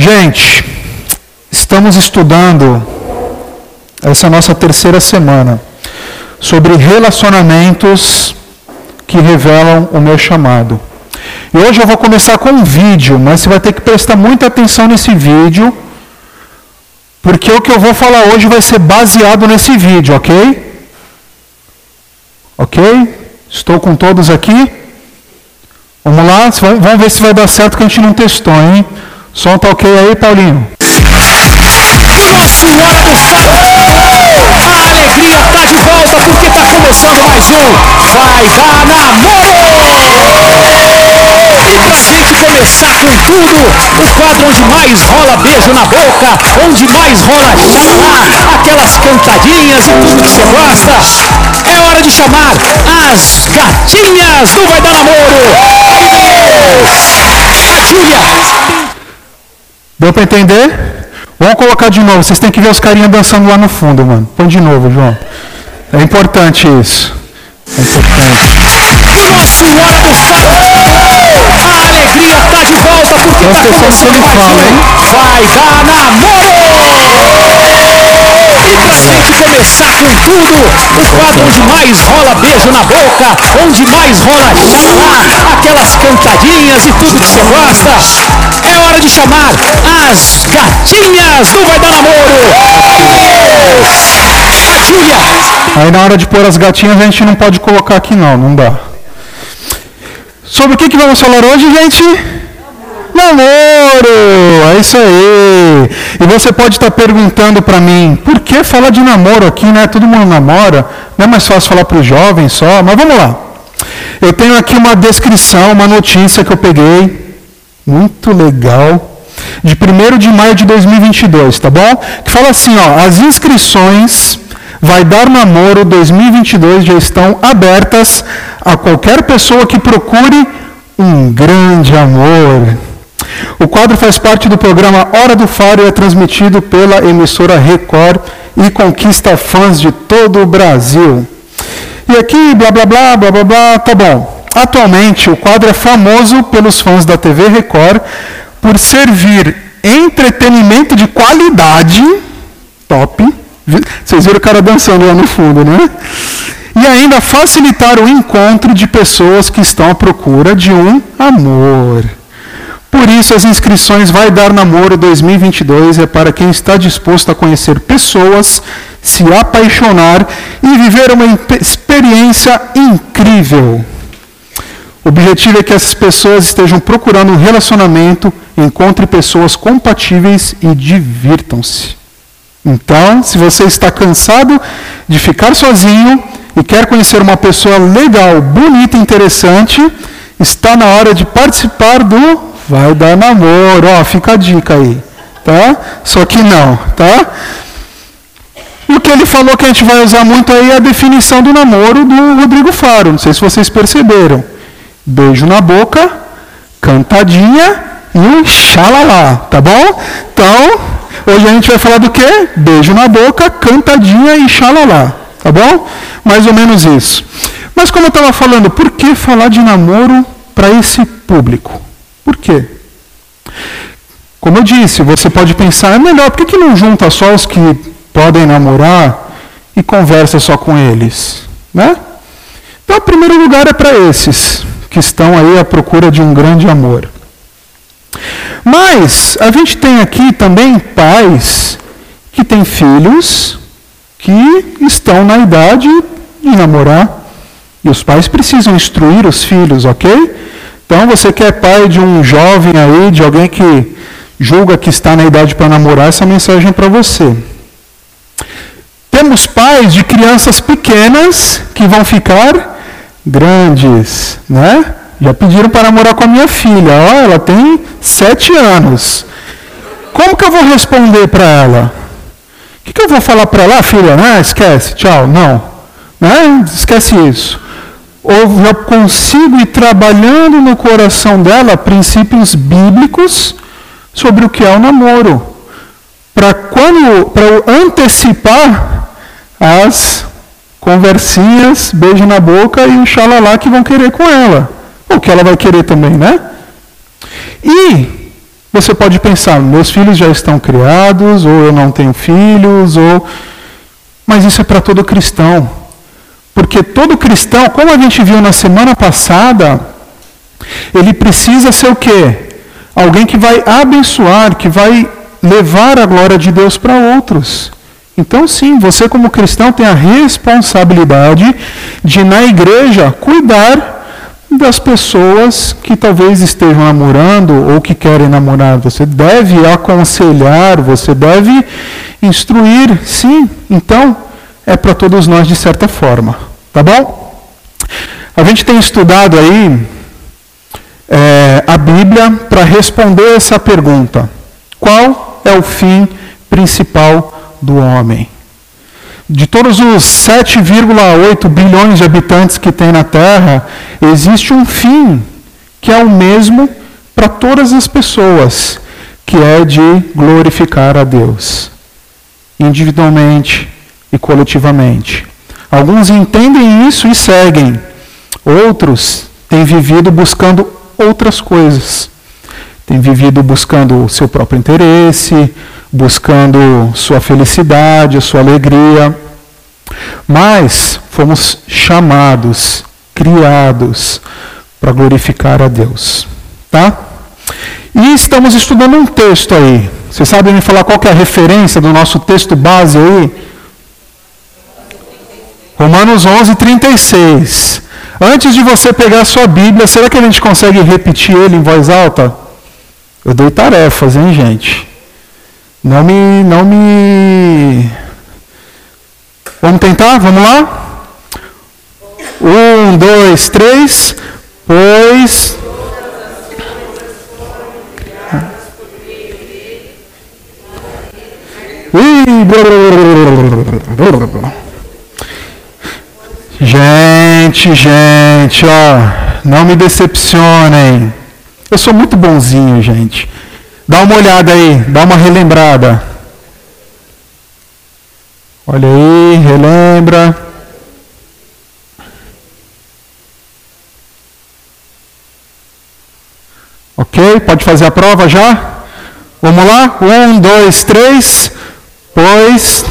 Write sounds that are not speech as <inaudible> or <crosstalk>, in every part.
Gente, estamos estudando essa é nossa terceira semana sobre relacionamentos que revelam o meu chamado. E hoje eu vou começar com um vídeo, mas você vai ter que prestar muita atenção nesse vídeo, porque o que eu vou falar hoje vai ser baseado nesse vídeo, ok? Ok? Estou com todos aqui? Vamos lá, vamos ver se vai dar certo que a gente não testou, hein? Som tá ok aí, Paulinho? Senhora do Fato! A alegria tá de volta porque tá começando mais um Vai Dar Namoro! Pra gente começar com tudo, o quadro onde mais rola beijo na boca, onde mais rola xalá, aquelas cantadinhas e tudo que você gosta. É hora de chamar as gatinhas do Vai Dar Namoro! Aí vem A Júlia! Deu para entender? Vamos colocar de novo. Vocês têm que ver os carinhas dançando lá no fundo, mano. Põe de novo, João. É importante isso. É importante. Nossa Senhora do Fato! A alegria tá de volta porque Presta tá começando mais um Vai Dar Namoro! E pra gente começar com tudo, o quadro onde mais rola beijo na boca, onde mais rola xalá, aquelas cantadinhas e tudo que você gosta. É hora de chamar as gatinhas do Vai Dar Namoro! Júlia! Aí na hora de pôr as gatinhas a gente não pode colocar aqui não, não dá. Sobre o que, que vamos falar hoje, gente? Namoro! É isso aí! E você pode estar perguntando para mim, por que falar de namoro aqui, né? Todo mundo namora, não é mais fácil falar para os jovens só, mas vamos lá. Eu tenho aqui uma descrição, uma notícia que eu peguei, muito legal, de 1 de maio de 2022, tá bom? Que fala assim, ó, as inscrições Vai Dar Namoro 2022 já estão abertas a qualquer pessoa que procure um grande amor. O quadro faz parte do programa Hora do Faro e é transmitido pela emissora Record e conquista fãs de todo o Brasil. E aqui, blá blá blá, blá blá blá, tá bom. Atualmente, o quadro é famoso pelos fãs da TV Record por servir entretenimento de qualidade, top. Vocês viram o cara dançando lá no fundo, né? E ainda facilitar o encontro de pessoas que estão à procura de um amor. Por isso, as inscrições Vai Dar Namoro 2022 é para quem está disposto a conhecer pessoas, se apaixonar e viver uma experiência incrível. O objetivo é que essas pessoas estejam procurando um relacionamento, encontre pessoas compatíveis e divirtam-se. Então, se você está cansado de ficar sozinho e quer conhecer uma pessoa legal, bonita e interessante, está na hora de participar do Vai Dar Namoro. Ó, fica a dica aí, tá? Só que não, tá? E o que ele falou que a gente vai usar muito aí é a definição do namoro do Rodrigo Faro. Não sei se vocês perceberam. Beijo na boca, cantadinha e xalalá, tá bom? Então, hoje a gente vai falar do quê? Beijo na boca, cantadinha e xalalá, tá bom? Mais ou menos isso. Mas como eu estava falando, por que falar de namoro para esse público? Por quê? Como eu disse, você pode pensar, é melhor, por que, que não junta só os que podem namorar e conversa só com eles? Né? Então, o primeiro lugar é para esses que estão aí à procura de um grande amor. Mas a gente tem aqui também pais que têm filhos que estão na idade de namorar. E os pais precisam instruir os filhos, ok? Então você que é pai de um jovem aí, de alguém que julga que está na idade para namorar, essa mensagem é para você. Temos pais de crianças pequenas que vão ficar grandes, né? Já pediram para namorar com a minha filha. Ó, ela tem sete anos. Como que eu vou responder para ela? O que, que eu vou falar para ela, Ah, filha? Ah, esquece, tchau. Não. Né? Esquece isso. Ou já consigo ir trabalhando no coração dela princípios bíblicos sobre o que é o namoro. Para quando, para eu antecipar as conversinhas, beijo na boca e o xalalá que vão querer com ela. Ou que ela vai querer também, né? E Você pode pensar, meus filhos já estão criados, ou eu não tenho filhos, ou. Mas isso é para todo cristão. Porque todo cristão, como a gente viu na semana passada, ele precisa ser o quê? Alguém que vai abençoar, que vai levar a glória de Deus para outros. Então, sim, você, como cristão, tem a responsabilidade de, na igreja, cuidar das pessoas que talvez estejam namorando ou que querem namorar. Você deve aconselhar, você deve instruir, sim. Então, é para todos nós de certa forma. Tá bom? A gente tem estudado aí é, a Bíblia para responder essa pergunta: qual é o fim principal do homem? De todos os 7,8 bilhões de habitantes que tem na Terra, existe um fim que é o mesmo para todas as pessoas, que é de glorificar a Deus, individualmente e coletivamente. Alguns entendem isso e seguem, outros têm vivido buscando outras coisas. Têm vivido buscando o seu próprio interesse, buscando sua felicidade, sua alegria. Mas fomos chamados, criados para glorificar a Deus, tá? E estamos estudando um texto aí. Você sabe me falar qual é a referência do nosso texto base aí? Romanos 11, 36. Antes de você pegar a sua Bíblia, será que a gente consegue repetir ele em voz alta? Eu dei tarefas, hein, gente? Não me. Não me. Vamos tentar? Vamos lá? Um, dois, três. Pois. Gente, gente, ó, não me decepcionem. Eu sou muito bonzinho, gente. Dá uma olhada aí, dá uma relembrada. Olha aí, relembra. Ok? Pode fazer a prova já? Vamos lá? Um, dois, três. Pois.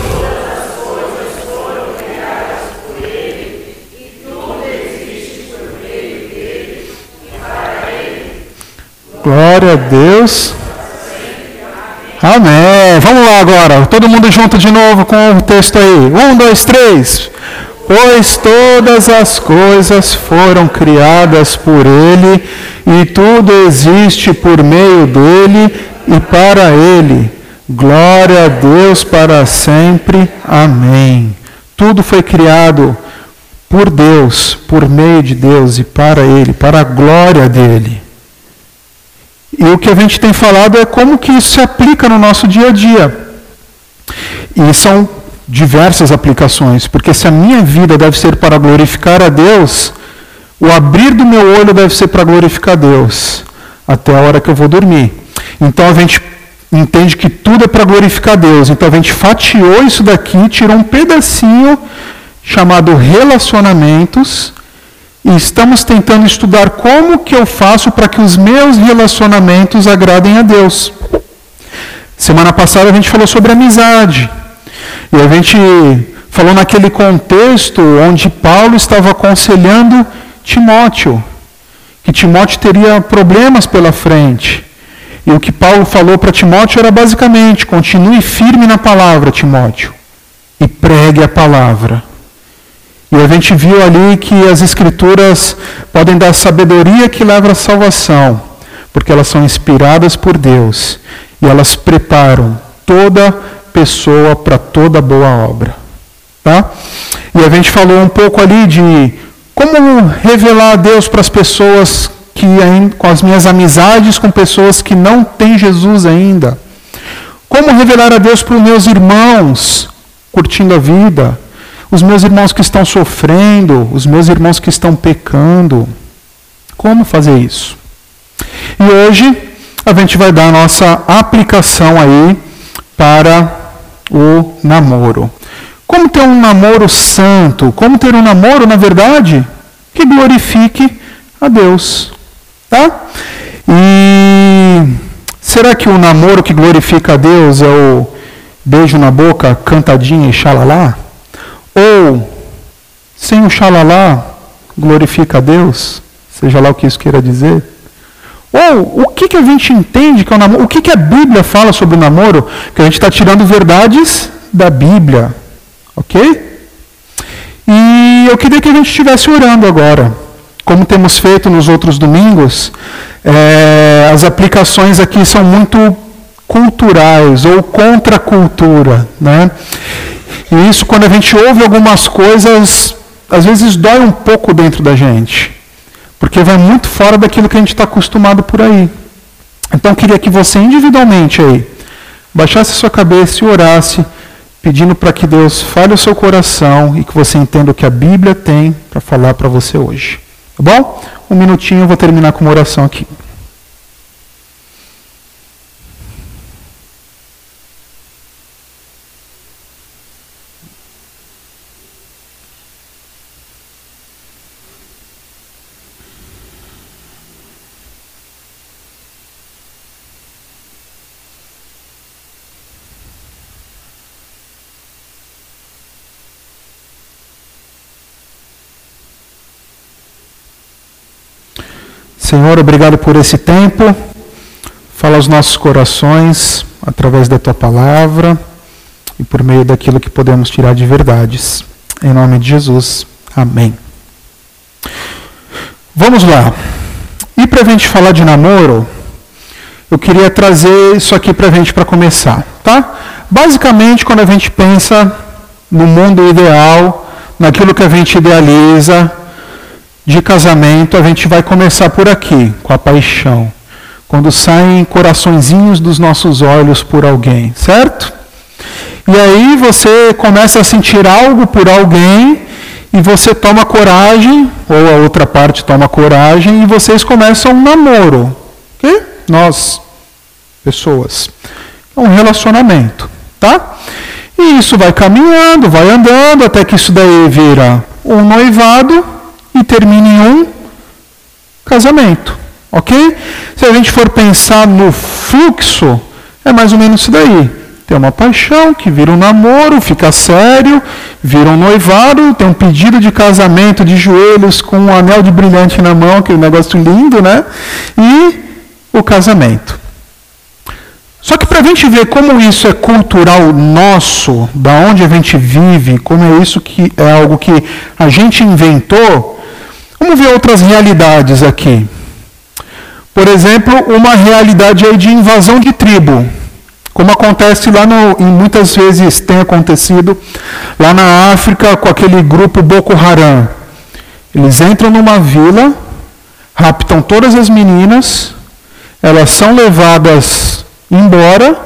Glória a Deus. Amém. Vamos lá agora. Todo mundo junto de novo com o texto aí. Um, dois, três. Pois todas as coisas foram criadas por Ele, e tudo existe por meio dele e para Ele. Glória a Deus para sempre. Amém. Tudo foi criado por Deus, por meio de Deus e para Ele, para a glória dele. E o que a gente tem falado é como que isso se aplica no nosso dia a dia. E são diversas aplicações, porque se a minha vida deve ser para glorificar a Deus, o abrir do meu olho deve ser para glorificar a Deus, até a hora que eu vou dormir. Então a gente entende que tudo é para glorificar a Deus. Então a gente fatiou isso daqui, tirou um pedacinho chamado relacionamentos e estamos tentando estudar como que eu faço para que os meus relacionamentos agradem a Deus. Semana passada a gente falou sobre amizade. E a gente falou naquele contexto onde Paulo estava aconselhando Timóteo, que Timóteo teria problemas pela frente. E o que Paulo falou para Timóteo era basicamente: continue firme na palavra, Timóteo, e pregue a palavra. E a gente viu ali que as escrituras podem dar sabedoria que leva à salvação, porque elas são inspiradas por Deus e elas preparam toda pessoa para toda boa obra. Tá? E a gente falou um pouco ali de como revelar a Deus para as pessoas que com as minhas amizades com pessoas que não têm Jesus ainda. Como revelar a Deus para os meus irmãos curtindo a vida, os meus irmãos que estão sofrendo, os meus irmãos que estão pecando. Como fazer isso? E hoje a gente vai dar a nossa aplicação aí para o namoro. Como ter um namoro santo? Como ter um namoro, na verdade, que glorifique a Deus. Tá? E será que o namoro que glorifica a Deus é o beijo na boca, cantadinha e xalalá? Ou, sem o xalalá, glorifica a Deus? Seja lá o que isso queira dizer. Ou, o que, que a gente entende que é o namoro? O que, que a Bíblia fala sobre o namoro? Que a gente está tirando verdades da Bíblia. Ok? E eu queria que a gente estivesse orando agora. Como temos feito nos outros domingos, é, as aplicações aqui são muito culturais ou contra a cultura. Né? E isso, quando a gente ouve algumas coisas, às vezes dói um pouco dentro da gente, porque vai muito fora daquilo que a gente está acostumado por aí. Então, queria que você individualmente aí baixasse sua cabeça e orasse, pedindo para que Deus fale o seu coração e que você entenda o que a Bíblia tem para falar para você hoje. Tá bom? Um minutinho, eu vou terminar com uma oração aqui. Senhor, obrigado por esse tempo. Fala aos nossos corações através da tua palavra e por meio daquilo que podemos tirar de verdades. Em nome de Jesus. Amém. Vamos lá. E para a gente falar de namoro, eu queria trazer isso aqui para a gente para começar, tá? Basicamente, quando a gente pensa no mundo ideal, naquilo que a gente idealiza, de casamento, a gente vai começar por aqui, com a paixão. Quando saem coraçõezinhos dos nossos olhos por alguém, certo? E aí você começa a sentir algo por alguém e você toma coragem, ou a outra parte toma coragem, e vocês começam um namoro. Nós, pessoas. É um relacionamento, tá? E isso vai caminhando, vai andando, até que isso daí vira um noivado e termine em um casamento. Ok? Se a gente for pensar no fluxo, é mais ou menos isso daí. Tem uma paixão que vira um namoro, fica sério, vira um noivado, tem um pedido de casamento de joelhos com um anel de brilhante na mão, aquele negócio lindo, né? E o casamento. Só que para a gente ver como isso é cultural nosso, da onde a gente vive, como é isso que é algo que a gente inventou, Vamos ver outras realidades aqui. Por exemplo, uma realidade aí de invasão de tribo, como acontece lá no, e muitas vezes tem acontecido lá na África com aquele grupo Boko Haram. Eles entram numa vila, raptam todas as meninas, elas são levadas embora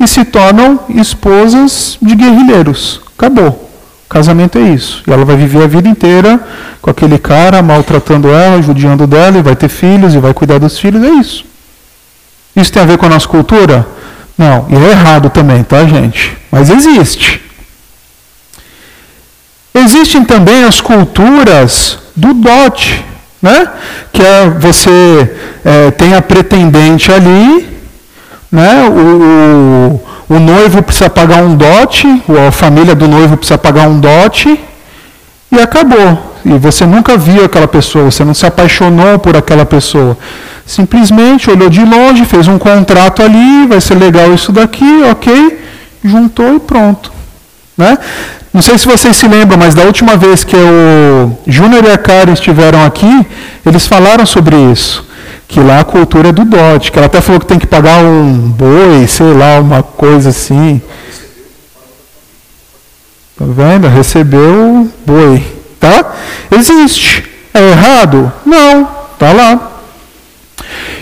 e se tornam esposas de guerrilheiros. Acabou. Casamento é isso. E ela vai viver a vida inteira com aquele cara maltratando ela, judiando dela, e vai ter filhos, e vai cuidar dos filhos. É isso. Isso tem a ver com a nossa cultura? Não. E é errado também, tá, gente? Mas existe. Existem também as culturas do dote, né? Que é você é, tem a pretendente ali, né? o, o o noivo precisa pagar um dote, ou a família do noivo precisa pagar um dote, e acabou. E você nunca viu aquela pessoa, você não se apaixonou por aquela pessoa. Simplesmente olhou de longe, fez um contrato ali, vai ser legal isso daqui, ok, juntou e pronto. Né? Não sei se vocês se lembram, mas da última vez que o Júnior e a Karen estiveram aqui, eles falaram sobre isso que lá a cultura é do dote, que ela até falou que tem que pagar um boi, sei lá, uma coisa assim. Tá vendo? Recebeu boi, tá? Existe. É errado? Não, tá lá.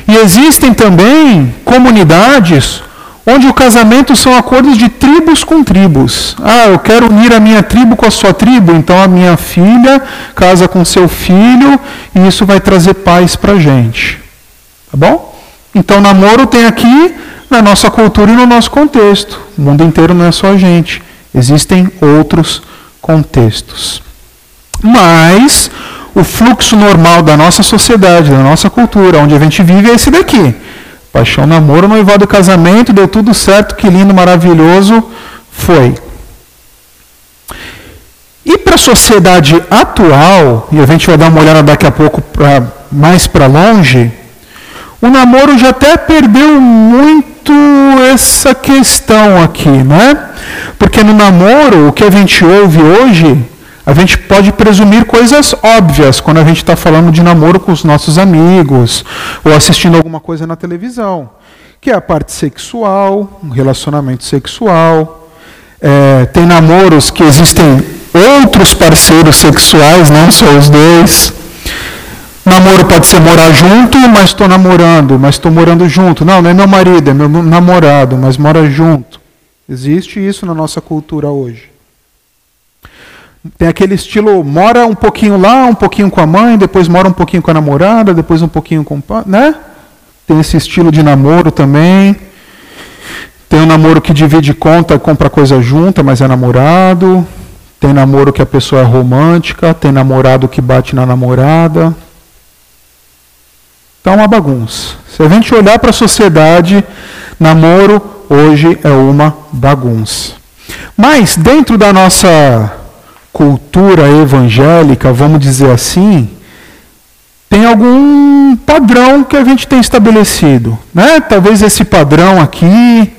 E existem também comunidades onde o casamento são acordos de tribos com tribos. Ah, eu quero unir a minha tribo com a sua tribo, então a minha filha casa com seu filho e isso vai trazer paz para gente. Tá bom? Então, namoro tem aqui na nossa cultura e no nosso contexto. O mundo inteiro não é só a gente. Existem outros contextos. Mas o fluxo normal da nossa sociedade, da nossa cultura, onde a gente vive, é esse daqui. Paixão, namoro, noivado, casamento, deu tudo certo, que lindo, maravilhoso, foi. E para a sociedade atual, e a gente vai dar uma olhada daqui a pouco pra, mais para longe, o namoro já até perdeu muito essa questão aqui, né? Porque no namoro, o que a gente ouve hoje, a gente pode presumir coisas óbvias quando a gente está falando de namoro com os nossos amigos, ou assistindo alguma coisa na televisão, que é a parte sexual, um relacionamento sexual. É, tem namoros que existem outros parceiros sexuais, não só os dois. Namoro pode ser morar junto, mas estou namorando, mas estou morando junto. Não, não é meu marido, é meu namorado, mas mora junto. Existe isso na nossa cultura hoje. Tem aquele estilo, mora um pouquinho lá, um pouquinho com a mãe, depois mora um pouquinho com a namorada, depois um pouquinho com o pai, né? Tem esse estilo de namoro também. Tem o um namoro que divide conta, compra coisa junta, mas é namorado. Tem namoro que a pessoa é romântica, tem namorado que bate na namorada. Está uma bagunça. Se a gente olhar para a sociedade, namoro hoje é uma bagunça. Mas dentro da nossa cultura evangélica, vamos dizer assim, tem algum padrão que a gente tem estabelecido, né? Talvez esse padrão aqui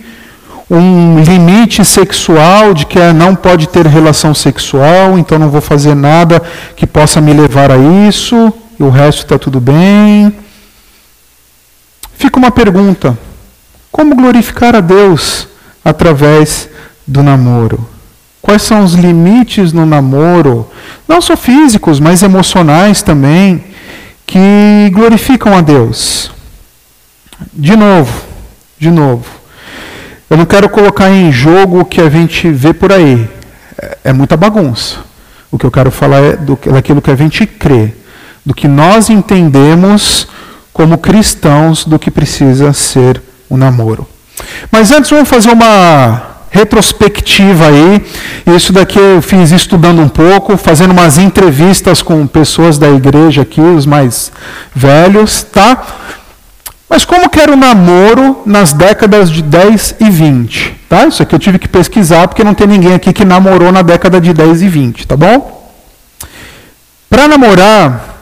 um limite sexual de que não pode ter relação sexual, então não vou fazer nada que possa me levar a isso, e o resto está tudo bem. Fica uma pergunta: como glorificar a Deus através do namoro? Quais são os limites no namoro, não só físicos, mas emocionais também, que glorificam a Deus? De novo, de novo, eu não quero colocar em jogo o que a gente vê por aí. É, é muita bagunça. O que eu quero falar é do, daquilo que a gente crê, do que nós entendemos como cristãos do que precisa ser o um namoro. Mas antes vamos fazer uma retrospectiva aí. Isso daqui eu fiz estudando um pouco, fazendo umas entrevistas com pessoas da igreja aqui, os mais velhos, tá? Mas como que era o namoro nas décadas de 10 e 20? Tá? Isso aqui eu tive que pesquisar, porque não tem ninguém aqui que namorou na década de 10 e 20, tá bom? Para namorar,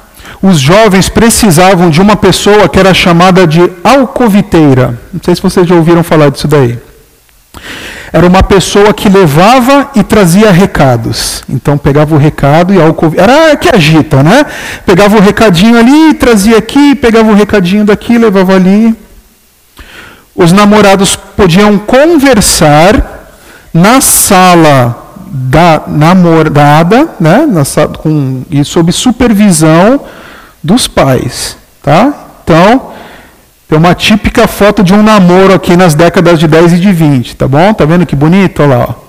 os jovens precisavam de uma pessoa que era chamada de alcoviteira. Não sei se vocês já ouviram falar disso daí. Era uma pessoa que levava e trazia recados. Então pegava o recado e álcool. Era que agita, né? Pegava o recadinho ali, trazia aqui, pegava o recadinho daqui, levava ali. Os namorados podiam conversar na sala da namorada, né? Na, com, e sob supervisão dos pais. Tá? Então, tem uma típica foto de um namoro aqui nas décadas de 10 e de 20, tá bom? Tá vendo que bonito? Olha lá, ó.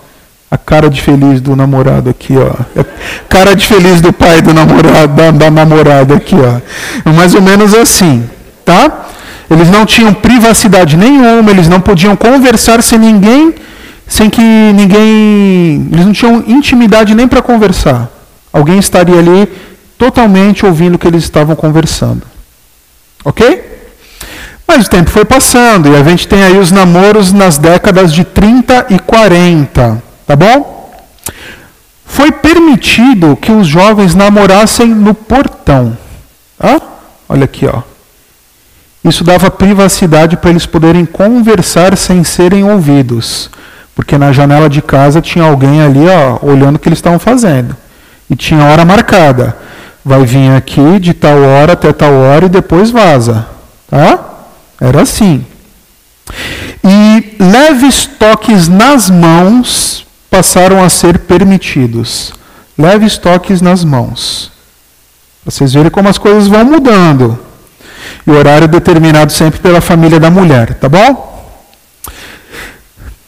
A cara de feliz do namorado aqui, ó. É cara de feliz do pai do namorado, da, da namorada aqui, ó. É mais ou menos assim, tá? Eles não tinham privacidade nenhuma, eles não podiam conversar sem ninguém, sem que ninguém, eles não tinham intimidade nem para conversar. Alguém estaria ali totalmente ouvindo o que eles estavam conversando. OK? Mas o tempo foi passando e a gente tem aí os namoros nas décadas de 30 e 40, tá bom? Foi permitido que os jovens namorassem no portão. Ah, olha aqui, ó. Isso dava privacidade para eles poderem conversar sem serem ouvidos. Porque na janela de casa tinha alguém ali, ó, olhando o que eles estavam fazendo. E tinha hora marcada. Vai vir aqui de tal hora até tal hora e depois vaza. Tá? Era assim. E leves toques nas mãos passaram a ser permitidos. Leves toques nas mãos. Vocês verem como as coisas vão mudando. E o horário determinado sempre pela família da mulher, tá bom?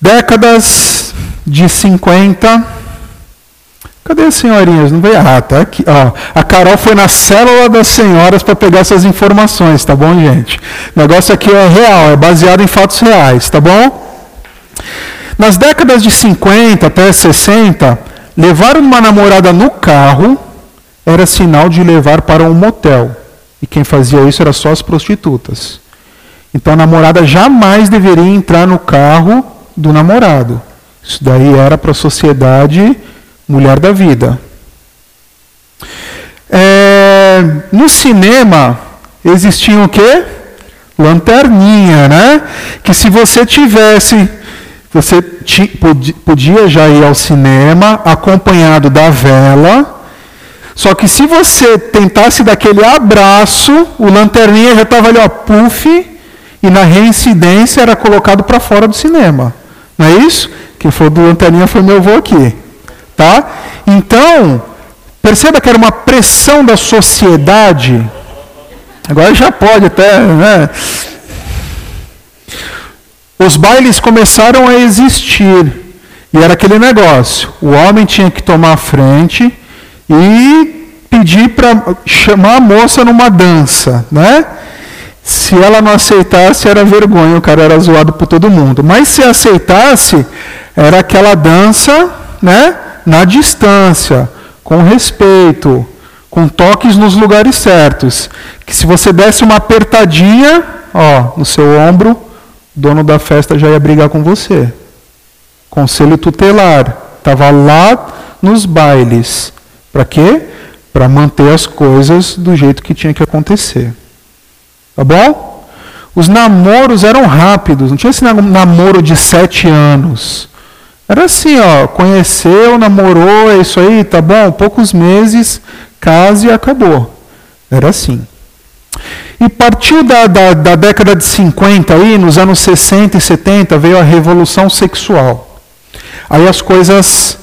Décadas de 50, Cadê as senhorinhas? Não veio? Ah, tá aqui. Ó, a Carol foi na célula das senhoras para pegar essas informações, tá bom, gente? O negócio aqui é real, é baseado em fatos reais, tá bom? Nas décadas de 50 até 60, levar uma namorada no carro era sinal de levar para um motel. E quem fazia isso era só as prostitutas. Então a namorada jamais deveria entrar no carro do namorado. Isso daí era para a sociedade mulher da vida. É, no cinema existia o quê? Lanterninha, né? Que se você tivesse, você podia já ir ao cinema acompanhado da vela. Só que se você tentasse daquele abraço, o lanterninha já estava ali, ó, puff, e na reincidência era colocado para fora do cinema. Não é isso? Quem for do lanterninha foi meu avô aqui. Tá? Então, perceba que era uma pressão da sociedade. Agora já pode até, né? Os bailes começaram a existir. E era aquele negócio. O homem tinha que tomar a frente e pedir para chamar a moça numa dança, né? Se ela não aceitasse, era vergonha, o cara era zoado por todo mundo. Mas se aceitasse, era aquela dança, né? Na distância, com respeito, com toques nos lugares certos. Que se você desse uma apertadinha, ó, no seu ombro, o dono da festa já ia brigar com você. Conselho tutelar. Estava lá nos bailes. Para quê? Para manter as coisas do jeito que tinha que acontecer. Tá bom? Os namoros eram rápidos, não tinha esse namoro de sete anos. Era assim, ó, conheceu, namorou, é isso aí, tá bom? Poucos meses, case e acabou. Era assim. E partiu da, da, da, década de 50 aí, nos anos 60 e 70, veio a revolução sexual. Aí as coisas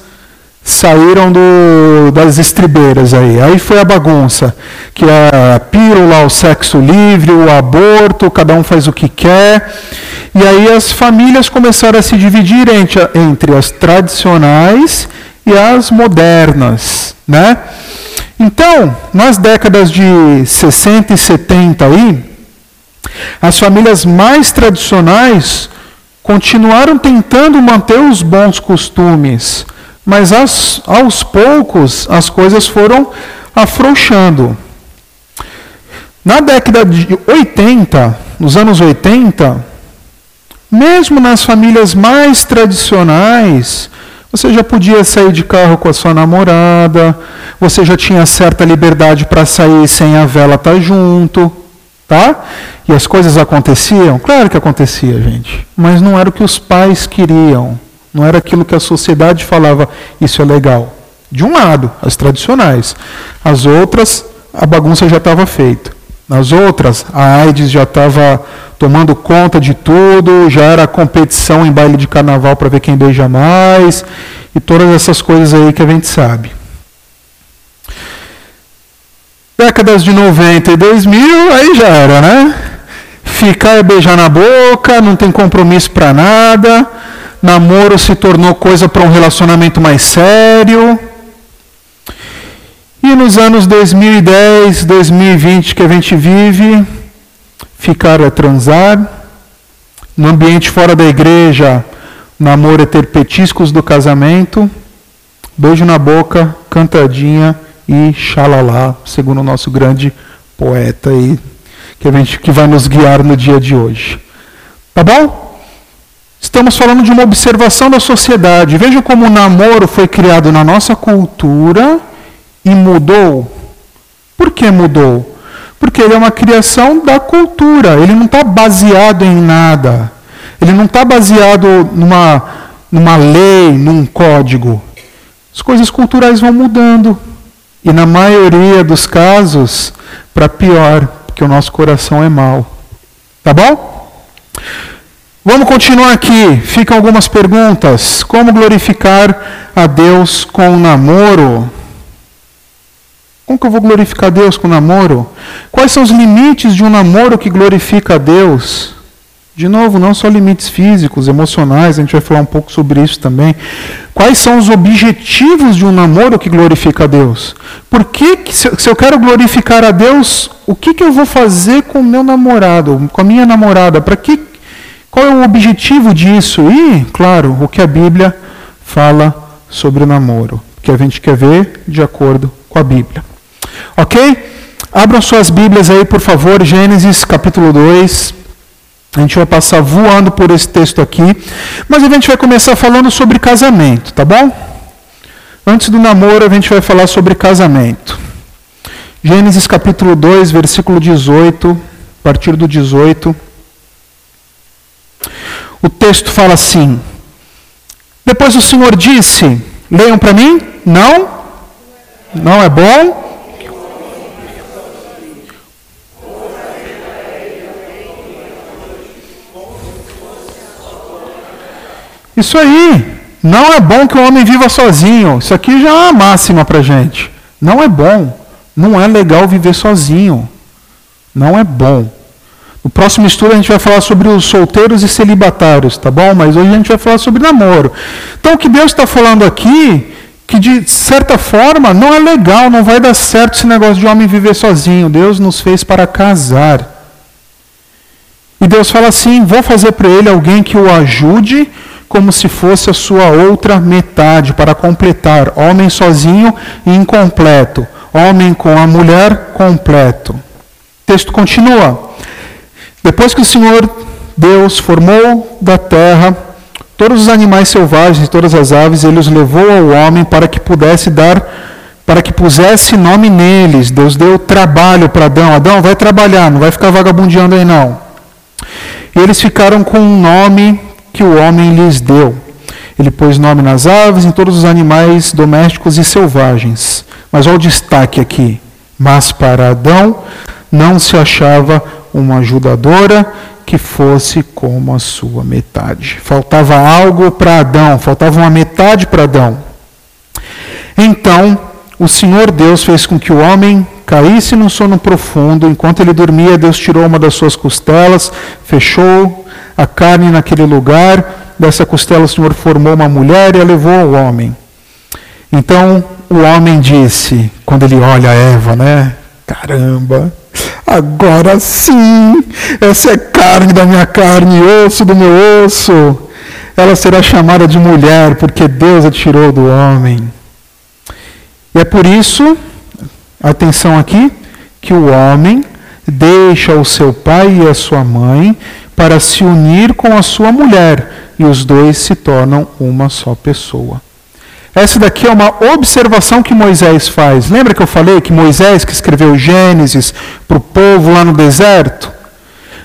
saíram do, das estribeiras aí. Aí foi a bagunça, que é a pílula, o sexo livre, o aborto, cada um faz o que quer. E aí as famílias começaram a se dividir entre, entre as tradicionais e as modernas, né? Então, nas décadas de 60 e 70 aí, as famílias mais tradicionais continuaram tentando manter os bons costumes, mas as, aos poucos as coisas foram afrouxando. Na década de 80, nos anos 80, mesmo nas famílias mais tradicionais, você já podia sair de carro com a sua namorada, você já tinha certa liberdade para sair sem a vela estar tá junto, tá? E as coisas aconteciam? Claro que acontecia, gente, mas não era o que os pais queriam. Não era aquilo que a sociedade falava, isso é legal. De um lado, as tradicionais. As outras, a bagunça já estava feita. Nas outras, a AIDS já estava tomando conta de tudo, já era competição em baile de carnaval para ver quem beija mais, e todas essas coisas aí que a gente sabe. Décadas de 90 e 2000, aí já era, né? Ficar e beijar na boca, não tem compromisso para nada namoro se tornou coisa para um relacionamento mais sério. E nos anos 2010, 2020 que a gente vive, ficar é transar. No ambiente fora da igreja, namoro é ter petiscos do casamento. Beijo na boca, cantadinha e xalalá, segundo o nosso grande poeta aí, que, a gente, que vai nos guiar no dia de hoje. Tá bom? Estamos falando de uma observação da sociedade. Veja como o namoro foi criado na nossa cultura e mudou. Por que mudou? Porque ele é uma criação da cultura. Ele não está baseado em nada. Ele não está baseado numa, numa lei, num código. As coisas culturais vão mudando. E na maioria dos casos, para pior, porque o nosso coração é mau. Tá bom? Vamos continuar aqui. Ficam algumas perguntas. Como glorificar a Deus com o namoro? Como que eu vou glorificar a Deus com o namoro? Quais são os limites de um namoro que glorifica a Deus? De novo, não só limites físicos, emocionais, a gente vai falar um pouco sobre isso também. Quais são os objetivos de um namoro que glorifica a Deus? Por que, se eu quero glorificar a Deus, o que, que eu vou fazer com o meu namorado, com a minha namorada? Para que qual é o objetivo disso? E, claro, o que a Bíblia fala sobre o namoro, que a gente quer ver de acordo com a Bíblia. Ok? Abram suas Bíblias aí, por favor, Gênesis capítulo 2. A gente vai passar voando por esse texto aqui, mas a gente vai começar falando sobre casamento, tá bom? Antes do namoro, a gente vai falar sobre casamento. Gênesis capítulo 2, versículo 18, a partir do 18. O texto fala assim: Depois o Senhor disse: Leiam para mim? Não? Não é bom? Isso aí. Não é bom que o homem viva sozinho. Isso aqui já é uma máxima para gente. Não é bom. Não é legal viver sozinho. Não é bom. No próximo estudo a gente vai falar sobre os solteiros e celibatários, tá bom? Mas hoje a gente vai falar sobre namoro. Então o que Deus está falando aqui, que de certa forma não é legal, não vai dar certo esse negócio de homem viver sozinho. Deus nos fez para casar. E Deus fala assim: vou fazer para ele alguém que o ajude como se fosse a sua outra metade, para completar. Homem sozinho e incompleto. Homem com a mulher completo. O texto continua. Depois que o Senhor Deus formou da terra todos os animais selvagens e todas as aves, ele os levou ao homem para que pudesse dar, para que pusesse nome neles. Deus deu trabalho para Adão. Adão, vai trabalhar, não vai ficar vagabundeando aí não. E eles ficaram com um nome que o homem lhes deu. Ele pôs nome nas aves, em todos os animais domésticos e selvagens. Mas olha o destaque aqui. Mas para Adão não se achava uma ajudadora que fosse como a sua metade. Faltava algo para Adão, faltava uma metade para Adão. Então, o Senhor Deus fez com que o homem caísse num sono profundo. Enquanto ele dormia, Deus tirou uma das suas costelas, fechou a carne naquele lugar. Dessa costela, o Senhor formou uma mulher e a levou ao homem. Então, o homem disse, quando ele olha a Eva, né? Caramba, agora sim, essa é carne da minha carne, osso do meu osso. Ela será chamada de mulher, porque Deus a tirou do homem. E é por isso, atenção aqui, que o homem deixa o seu pai e a sua mãe para se unir com a sua mulher, e os dois se tornam uma só pessoa. Essa daqui é uma observação que Moisés faz. Lembra que eu falei que Moisés, que escreveu Gênesis para o povo lá no deserto?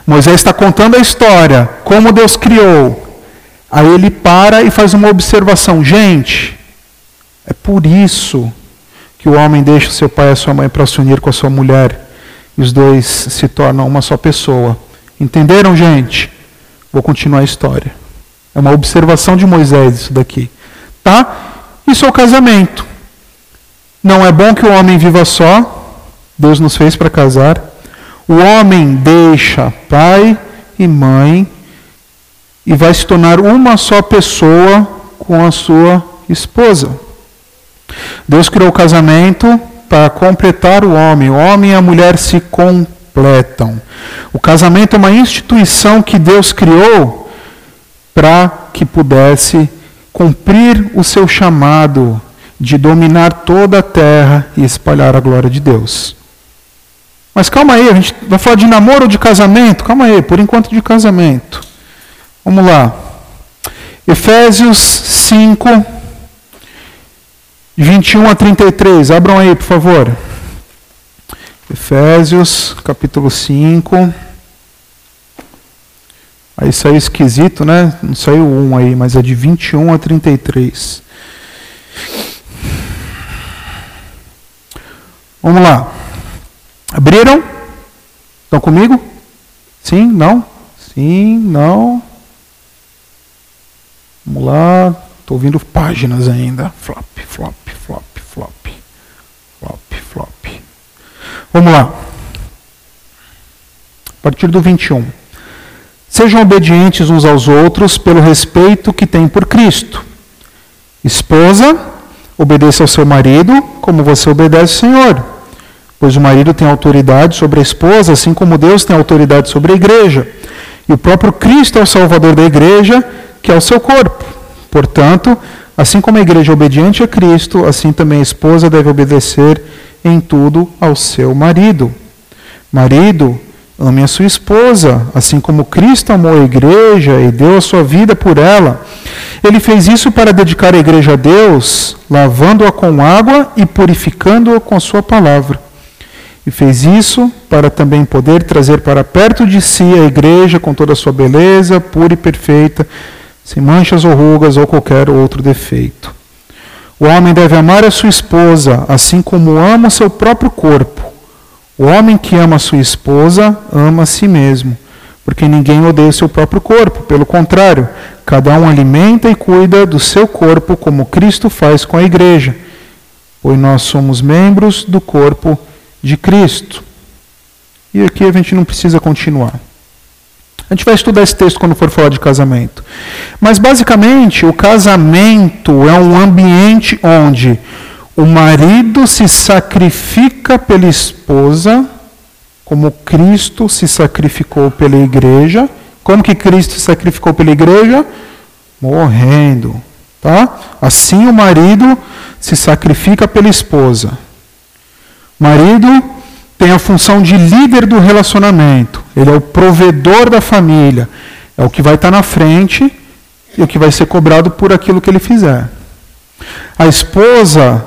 Moisés está contando a história, como Deus criou. Aí ele para e faz uma observação. Gente, é por isso que o homem deixa seu pai e sua mãe para se unir com a sua mulher. E os dois se tornam uma só pessoa. Entenderam, gente? Vou continuar a história. É uma observação de Moisés isso daqui. Tá? Isso é o casamento. Não é bom que o homem viva só. Deus nos fez para casar. O homem deixa pai e mãe e vai se tornar uma só pessoa com a sua esposa. Deus criou o casamento para completar o homem. O homem e a mulher se completam. O casamento é uma instituição que Deus criou para que pudesse cumprir o seu chamado de dominar toda a terra e espalhar a glória de Deus. Mas calma aí, a gente vai falar de namoro ou de casamento? Calma aí, por enquanto de casamento. Vamos lá. Efésios 5, 21 a 33. Abram aí, por favor. Efésios, capítulo 5. Aí saiu esquisito, né? Não saiu um aí, mas é de 21 a 33. Vamos lá. Abriram? Estão comigo? Sim? Não? Sim? Não? Vamos lá. Estou ouvindo páginas ainda. Flop, flop, flop, flop. Flop, flop. Vamos lá. A partir do 21. Sejam obedientes uns aos outros pelo respeito que têm por Cristo. Esposa, obedeça ao seu marido como você obedece ao Senhor. Pois o marido tem autoridade sobre a esposa, assim como Deus tem autoridade sobre a igreja. E o próprio Cristo é o salvador da igreja, que é o seu corpo. Portanto, assim como a igreja é obediente a Cristo, assim também a esposa deve obedecer em tudo ao seu marido. Marido, ame a sua esposa, assim como Cristo amou a igreja e deu a sua vida por ela. Ele fez isso para dedicar a igreja a Deus, lavando-a com água e purificando-a com a sua palavra. E fez isso para também poder trazer para perto de si a igreja com toda a sua beleza, pura e perfeita, sem manchas ou rugas ou qualquer outro defeito. O homem deve amar a sua esposa, assim como ama o seu próprio corpo. O homem que ama a sua esposa ama a si mesmo, porque ninguém odeia o seu próprio corpo. Pelo contrário, cada um alimenta e cuida do seu corpo como Cristo faz com a igreja, pois nós somos membros do corpo de Cristo. E aqui a gente não precisa continuar. A gente vai estudar esse texto quando for falar de casamento. Mas basicamente, o casamento é um ambiente onde o marido se sacrifica pela esposa, como Cristo se sacrificou pela igreja. Como que Cristo se sacrificou pela igreja? Morrendo. Tá? Assim o marido se sacrifica pela esposa. Marido tem a função de líder do relacionamento. Ele é o provedor da família. É o que vai estar na frente e o que vai ser cobrado por aquilo que ele fizer. A esposa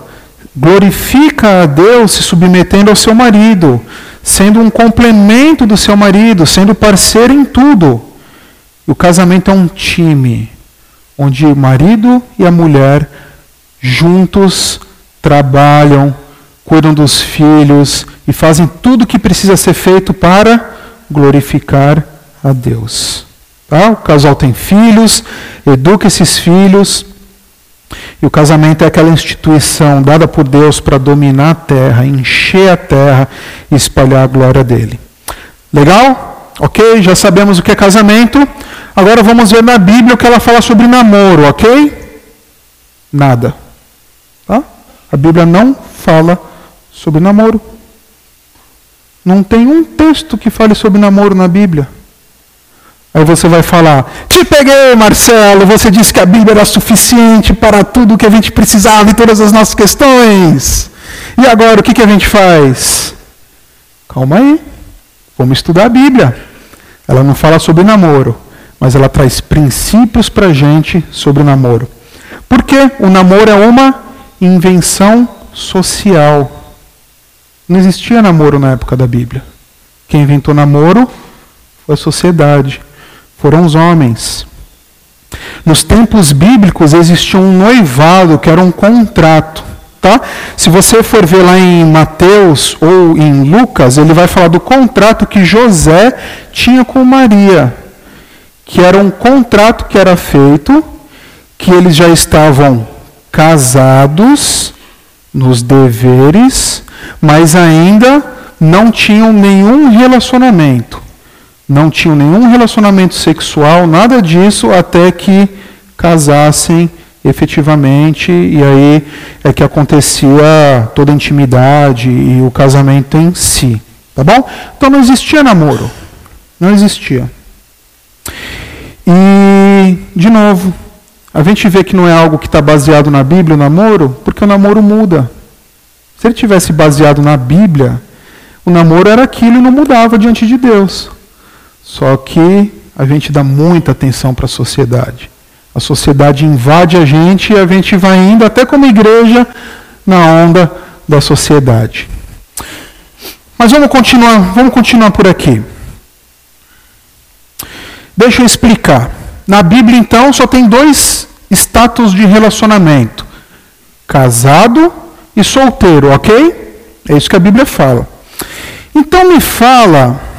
glorifica a Deus se submetendo ao seu marido, sendo um complemento do seu marido, sendo parceiro em tudo. O casamento é um time, onde o marido e a mulher juntos trabalham, cuidam dos filhos e fazem tudo o que precisa ser feito para glorificar a Deus. Tá? O casal tem filhos, educa esses filhos e o casamento é aquela instituição dada por Deus para dominar a terra, encher a terra e espalhar a glória dele. Legal? Ok? Já sabemos o que é casamento. Agora vamos ver na Bíblia o que ela fala sobre namoro, ok? Nada. Tá? A Bíblia não fala sobre namoro. Não tem um texto que fale sobre namoro na Bíblia. Aí você vai falar: Te peguei, Marcelo. Você disse que a Bíblia era suficiente para tudo o que a gente precisava e todas as nossas questões. E agora o que, a gente faz? Calma aí. Vamos estudar a Bíblia. Ela não fala sobre namoro, mas ela traz princípios para a gente sobre o namoro. Porque o namoro é uma invenção social. Não existia namoro na época da Bíblia. Quem inventou namoro foi a sociedade foram os homens. Nos tempos bíblicos existia um noivado que era um contrato. Tá? Se você for ver lá em Mateus ou em Lucas, ele vai falar do contrato que José tinha com Maria, que era um contrato que era feito, que eles já estavam casados nos deveres, mas ainda não tinham nenhum relacionamento não tinham nenhum relacionamento sexual, nada disso, até que casassem efetivamente, e aí é que acontecia toda a intimidade e o casamento em si. Tá bom? Então não existia namoro. Não existia. E, de novo, a gente vê que não é algo que está baseado na Bíblia, o namoro, porque o namoro muda. Se ele tivesse baseado na Bíblia, o namoro era aquilo e não mudava diante de Deus. Só que a gente dá muita atenção para a sociedade. A sociedade invade a gente e a gente vai indo até como igreja na onda da sociedade. Mas vamos continuar, vamos continuar por aqui. Deixa eu explicar. Na Bíblia, então, só tem dois status de relacionamento: casado e solteiro, ok? É isso que a Bíblia fala. Então me fala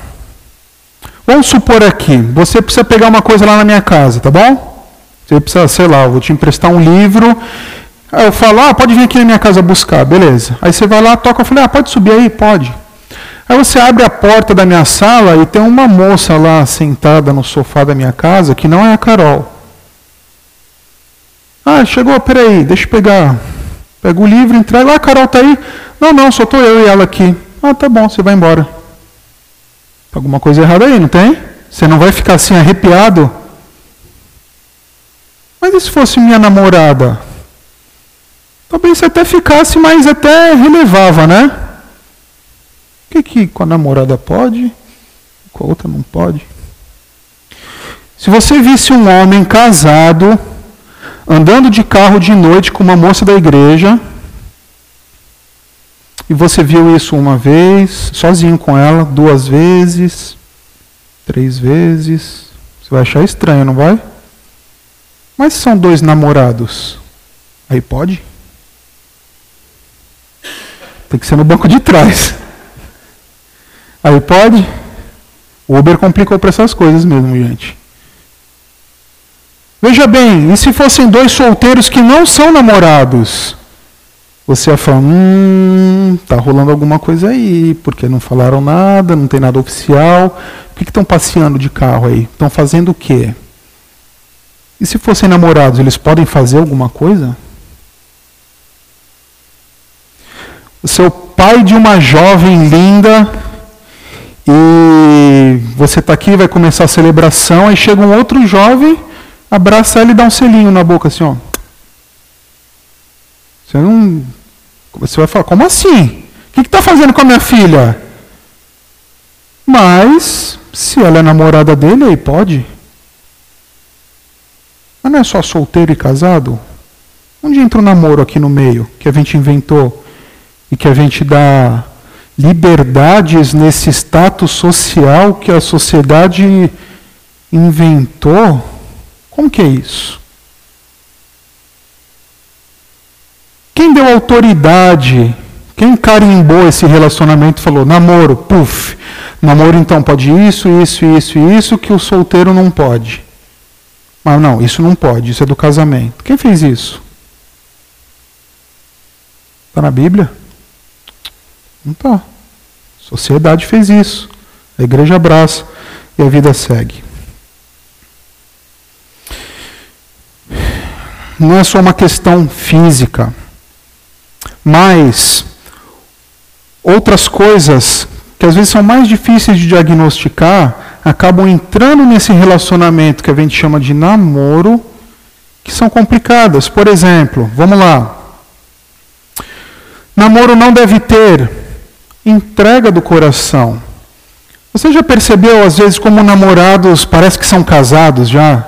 Vamos supor aqui, você precisa pegar uma coisa lá na minha casa, tá bom? Você precisa, sei lá, eu vou te emprestar um livro. Aí eu falo, ah, pode vir aqui na minha casa buscar, beleza. Aí você vai lá, toca, eu falei, ah, pode subir aí? Pode. Aí você abre a porta da minha sala e tem uma moça lá sentada no sofá da minha casa que não é a Carol. Ah, chegou, peraí, deixa eu pegar. Pega o livro, entrega. Ah, a Carol tá aí? Não, não, só tô eu e ela aqui. Ah, tá bom, você vai embora. Alguma coisa errada aí, não tem? Você não vai ficar assim arrepiado? Mas e se fosse minha namorada? Talvez você até ficasse, mas até relevava, né? O que, que com a namorada pode? Com a outra não pode. Se você visse um homem casado andando de carro de noite com uma moça da igreja, e você viu isso uma vez, sozinho com ela, duas vezes, três vezes, você vai achar estranho, não vai? Mas são dois namorados. Aí pode? Tem que ser no banco de trás. Aí pode? O Uber complicou para essas coisas mesmo, gente. Veja bem, e se fossem dois solteiros que não são namorados? Você ia falar, hum, tá rolando alguma coisa aí, porque não falaram nada, não tem nada oficial. Por que estão passeando de carro aí? Estão fazendo o quê? E se fossem namorados, eles podem fazer alguma coisa? O pai de uma jovem linda e você está aqui, vai começar a celebração, aí chega um outro jovem, abraça ela e dá um selinho na boca assim, ó. Você não. Você vai falar, como assim? O que está fazendo com a minha filha? Mas, se ela é namorada dele, aí pode. Mas não é só solteiro e casado? Onde entra o namoro aqui no meio, que a gente inventou e que a gente dá liberdades nesse status social que a sociedade inventou? Como que é isso? Quem deu autoridade? Quem carimbou esse relacionamento falou, namoro, puf, namoro então pode isso, isso, isso isso que o solteiro não pode. Mas não, isso não pode, isso é do casamento. Quem fez isso? Está na Bíblia? Não está. Sociedade fez isso. A igreja abraça e a vida segue. Não é só uma questão física, mas outras coisas que às vezes são mais difíceis de diagnosticar acabam entrando nesse relacionamento que a gente chama de namoro, que são complicadas. Por exemplo, vamos lá. Namoro não deve ter entrega do coração. Você já percebeu, às vezes, como namorados parece que são casados já?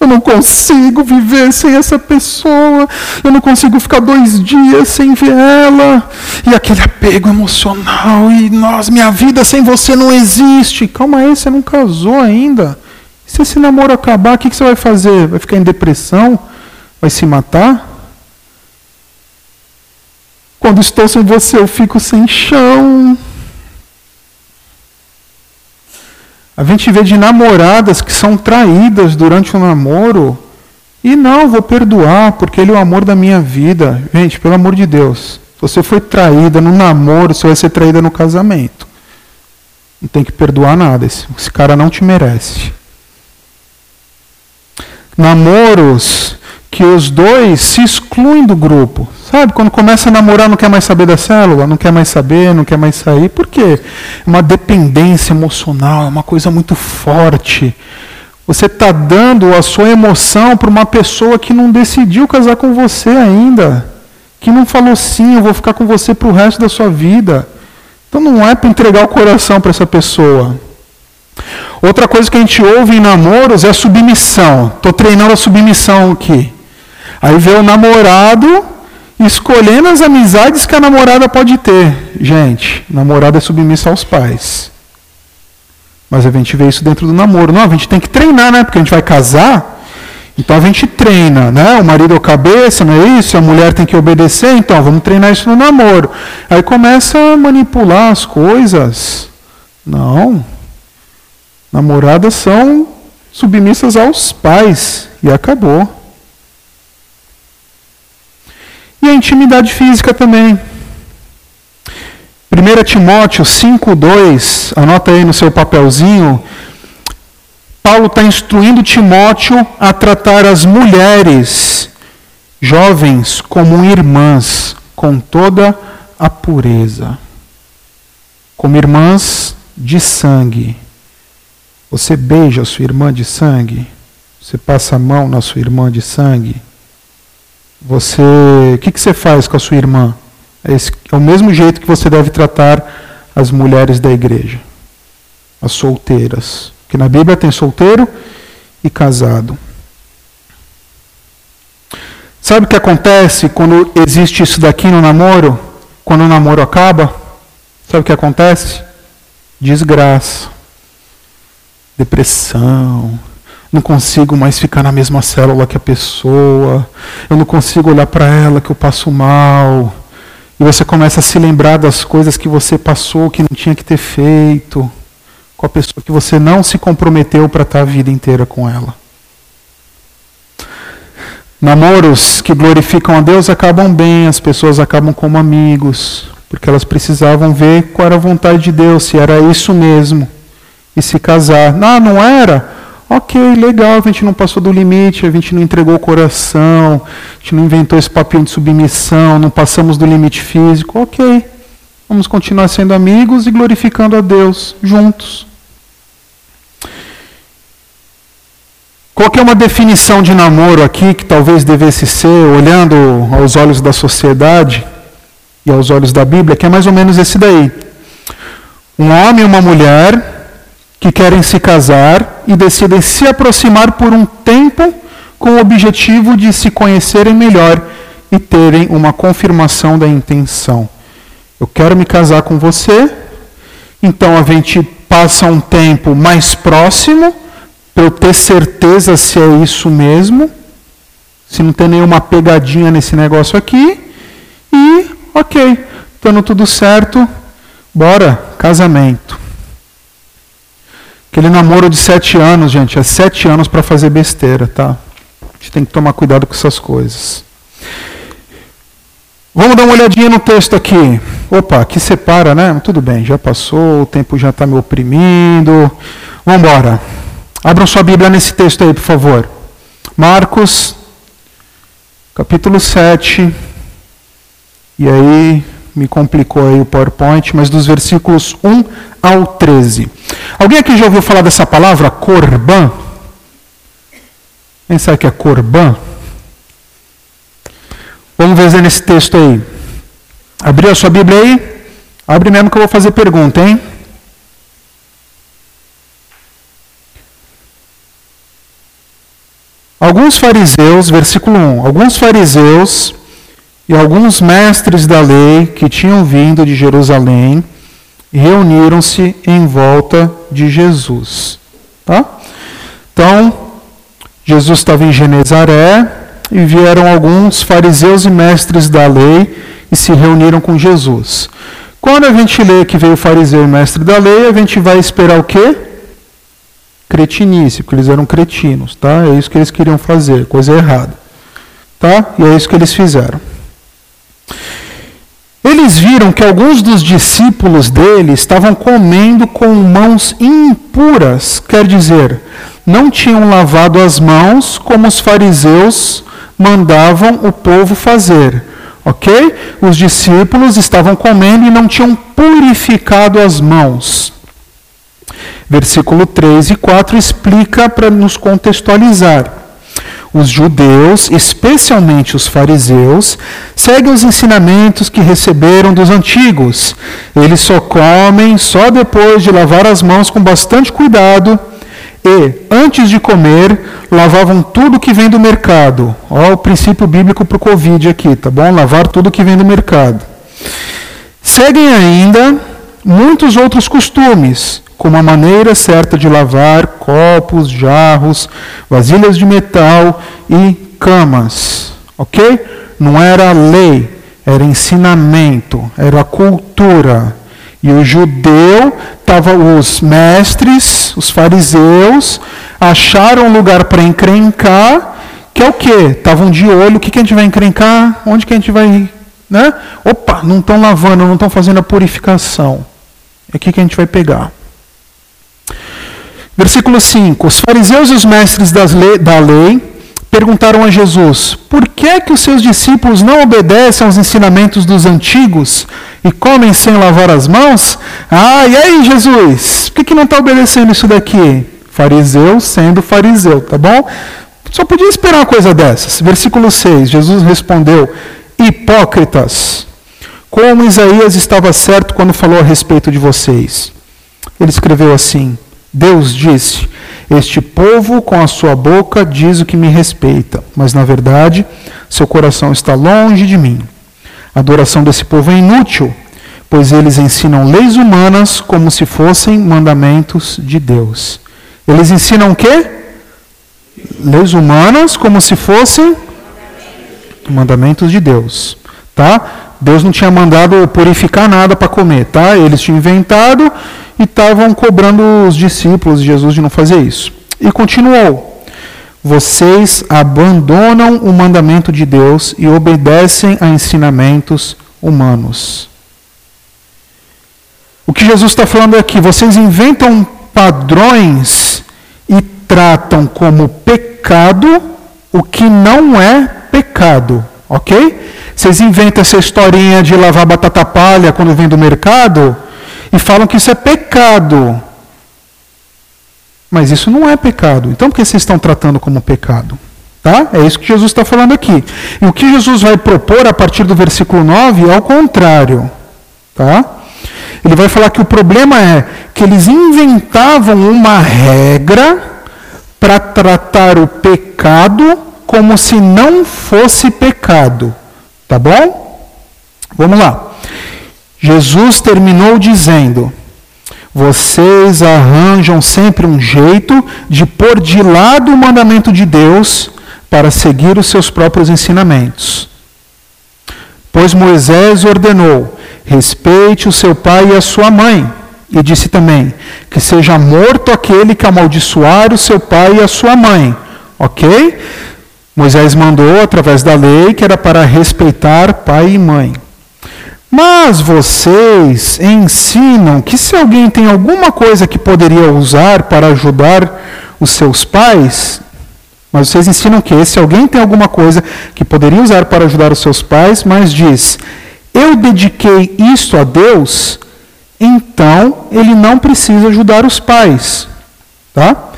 Eu não consigo viver sem essa pessoa. Eu não consigo ficar dois dias sem ver ela. E aquele apego emocional. E nós, minha vida sem você não existe. Calma aí, você não casou ainda. se esse namoro acabar, o que você vai fazer? Vai ficar em depressão? Vai se matar? Quando estou sem você, eu fico sem chão. A gente vê de namoradas que são traídas durante o namoro e não, vou perdoar porque ele é o amor da minha vida. Gente, pelo amor de Deus, se você foi traída no namoro, você vai ser traída no casamento. Não tem que perdoar nada, esse, esse cara não te merece. Namoros que os dois se excluem do grupo. Sabe, quando começa a namorar, não quer mais saber da célula, não quer mais saber, não quer mais sair. Por quê? É uma dependência emocional, é uma coisa muito forte. Você está dando a sua emoção para uma pessoa que não decidiu casar com você ainda. Que não falou sim, eu vou ficar com você para o resto da sua vida. Então não é para entregar o coração para essa pessoa. Outra coisa que a gente ouve em namoros é a submissão. Estou treinando a submissão aqui. Aí vê o namorado escolhendo as amizades que a namorada pode ter. Gente, namorada é submissa aos pais. Mas a gente vê isso dentro do namoro. Não, a gente tem que treinar, né? Porque a gente vai casar. Então a gente treina, né? O marido é o cabeça, não é isso? A mulher tem que obedecer, então vamos treinar isso no namoro. Aí começa a manipular as coisas. Não. Namoradas são submissas aos pais. E acabou. E a intimidade física também. 1 Timóteo 5,2, anota aí no seu papelzinho. Paulo está instruindo Timóteo a tratar as mulheres jovens como irmãs, com toda a pureza. Como irmãs de sangue. Você beija a sua irmã de sangue? Você passa a mão na sua irmã de sangue? Você, o que, que você faz com a sua irmã? É, esse, é o mesmo jeito que você deve tratar as mulheres da igreja. as solteiras. Porque na Bíblia tem solteiro e casado. Sabe o que acontece quando existe isso daqui no namoro? Quando o namoro acaba? Sabe o que acontece? Desgraça, depressão, não consigo mais ficar na mesma célula que a pessoa, eu não consigo olhar para ela que eu passo mal. E você começa a se lembrar das coisas que você passou, que não tinha que ter feito, com a pessoa que você não se comprometeu para estar a vida inteira com ela. Namoros que glorificam a Deus acabam bem, as pessoas acabam como amigos, porque elas precisavam ver qual era a vontade de Deus, se era isso mesmo, e se casar. Não, não era? Ok, legal, a gente não passou do limite, a gente não entregou o coração, a gente não inventou esse papinho de submissão, não passamos do limite físico. Ok, vamos continuar sendo amigos e glorificando a Deus juntos. Qual é uma definição de namoro aqui que talvez devesse ser, olhando aos olhos da sociedade e aos olhos da Bíblia, que é mais ou menos esse daí. Um homem e uma mulher que querem se casar e decidem se aproximar por um tempo com o objetivo de se conhecerem melhor e terem uma confirmação da intenção. Eu quero me casar com você, então a gente passa um tempo mais próximo para eu ter certeza se é isso mesmo, se não tem nenhuma pegadinha nesse negócio aqui, e ok, estando tudo certo, bora, casamento. Aquele namoro de sete anos, gente, é sete anos para fazer besteira, tá? A gente tem que tomar cuidado com essas coisas. Vamos dar uma olhadinha no texto aqui. Opa, aqui separa, né? Tudo bem, já passou, o tempo já está me oprimindo. Vamos embora. Abram sua Bíblia nesse texto aí, por favor. Marcos, capítulo 7. E aí, me complicou aí o PowerPoint, mas dos versículos 1 ao 13. Alguém aqui já ouviu falar dessa palavra corban? Quem sabe que é corban? Vamos ver nesse texto aí. Abriu a sua Bíblia aí? Abre mesmo que eu vou fazer pergunta, hein? Alguns fariseus, versículo 1, alguns fariseus e alguns mestres da lei que tinham vindo de Jerusalém reuniram-se em volta de Jesus. Tá? Então, Jesus estava em Genezaré e vieram alguns fariseus e mestres da lei e se reuniram com Jesus. Quando a gente lê que veio fariseu e mestre da lei, a gente vai esperar o quê? Cretinice, porque eles eram cretinos, tá? É isso que eles queriam fazer, coisa errada. Tá? E é isso que eles fizeram. Eles viram que alguns dos discípulos dele estavam comendo com mãos impuras, quer dizer, não tinham lavado as mãos como os fariseus mandavam o povo fazer. Ok? Os discípulos estavam comendo e não tinham purificado as mãos. Versículo 3 e 4 explica para nos contextualizar. Os judeus, especialmente os fariseus, seguem os ensinamentos que receberam dos antigos. Eles só comem só depois de lavar as mãos com bastante cuidado e, antes de comer, lavavam tudo que vem do mercado. Olha o princípio bíblico para o Covid aqui, tá bom? Lavar tudo que vem do mercado. Seguem ainda muitos outros costumes, como a maneira certa de lavar copos, jarros, vasilhas de metal e camas. Ok? Não era lei, era ensinamento, era cultura. E o judeu, tava, os mestres, os fariseus, acharam um lugar para encrencar, que é o quê? Estavam de olho, o que, que a gente vai encrencar? Onde que a gente vai. Né? Opa, não estão lavando, não estão fazendo a purificação. É aqui que a gente vai pegar. Versículo 5: Os fariseus e os mestres lei, da lei perguntaram a Jesus: Por que é que os seus discípulos não obedecem aos ensinamentos dos antigos e comem sem lavar as mãos? Ah, e aí, Jesus? Por que, que não está obedecendo isso daqui? Fariseu sendo fariseu, tá bom? Só podia esperar uma coisa dessas. Versículo 6: Jesus respondeu: Hipócritas, como Isaías estava certo quando falou a respeito de vocês. ele escreveu assim: Deus disse: Este povo com a sua boca diz o que me respeita, mas na verdade seu coração está longe de mim. A adoração desse povo é inútil, pois eles ensinam leis humanas como se fossem mandamentos de Deus. Eles ensinam o quê? Leis humanas como se fossem mandamentos de Deus, tá? Deus não tinha mandado purificar nada para comer, tá? Eles tinham inventado e estavam cobrando os discípulos de Jesus de não fazer isso. E continuou: Vocês abandonam o mandamento de Deus e obedecem a ensinamentos humanos. O que Jesus está falando aqui, vocês inventam padrões e tratam como pecado o que não é pecado, ok? Vocês inventam essa historinha de lavar batata palha quando vem do mercado e falam que isso é pecado. Mas isso não é pecado. Então por que vocês estão tratando como pecado? Tá? É isso que Jesus está falando aqui. E o que Jesus vai propor a partir do versículo 9 é o contrário. Tá? Ele vai falar que o problema é que eles inventavam uma regra para tratar o pecado como se não fosse pecado. Tá bom? Vamos lá. Jesus terminou dizendo: Vocês arranjam sempre um jeito de pôr de lado o mandamento de Deus para seguir os seus próprios ensinamentos. Pois Moisés ordenou: respeite o seu pai e a sua mãe. E disse também: que seja morto aquele que amaldiçoar o seu pai e a sua mãe. Ok? Moisés mandou através da lei que era para respeitar pai e mãe. Mas vocês ensinam que se alguém tem alguma coisa que poderia usar para ajudar os seus pais, mas vocês ensinam que se alguém tem alguma coisa que poderia usar para ajudar os seus pais, mas diz: "Eu dediquei isto a Deus", então ele não precisa ajudar os pais, tá?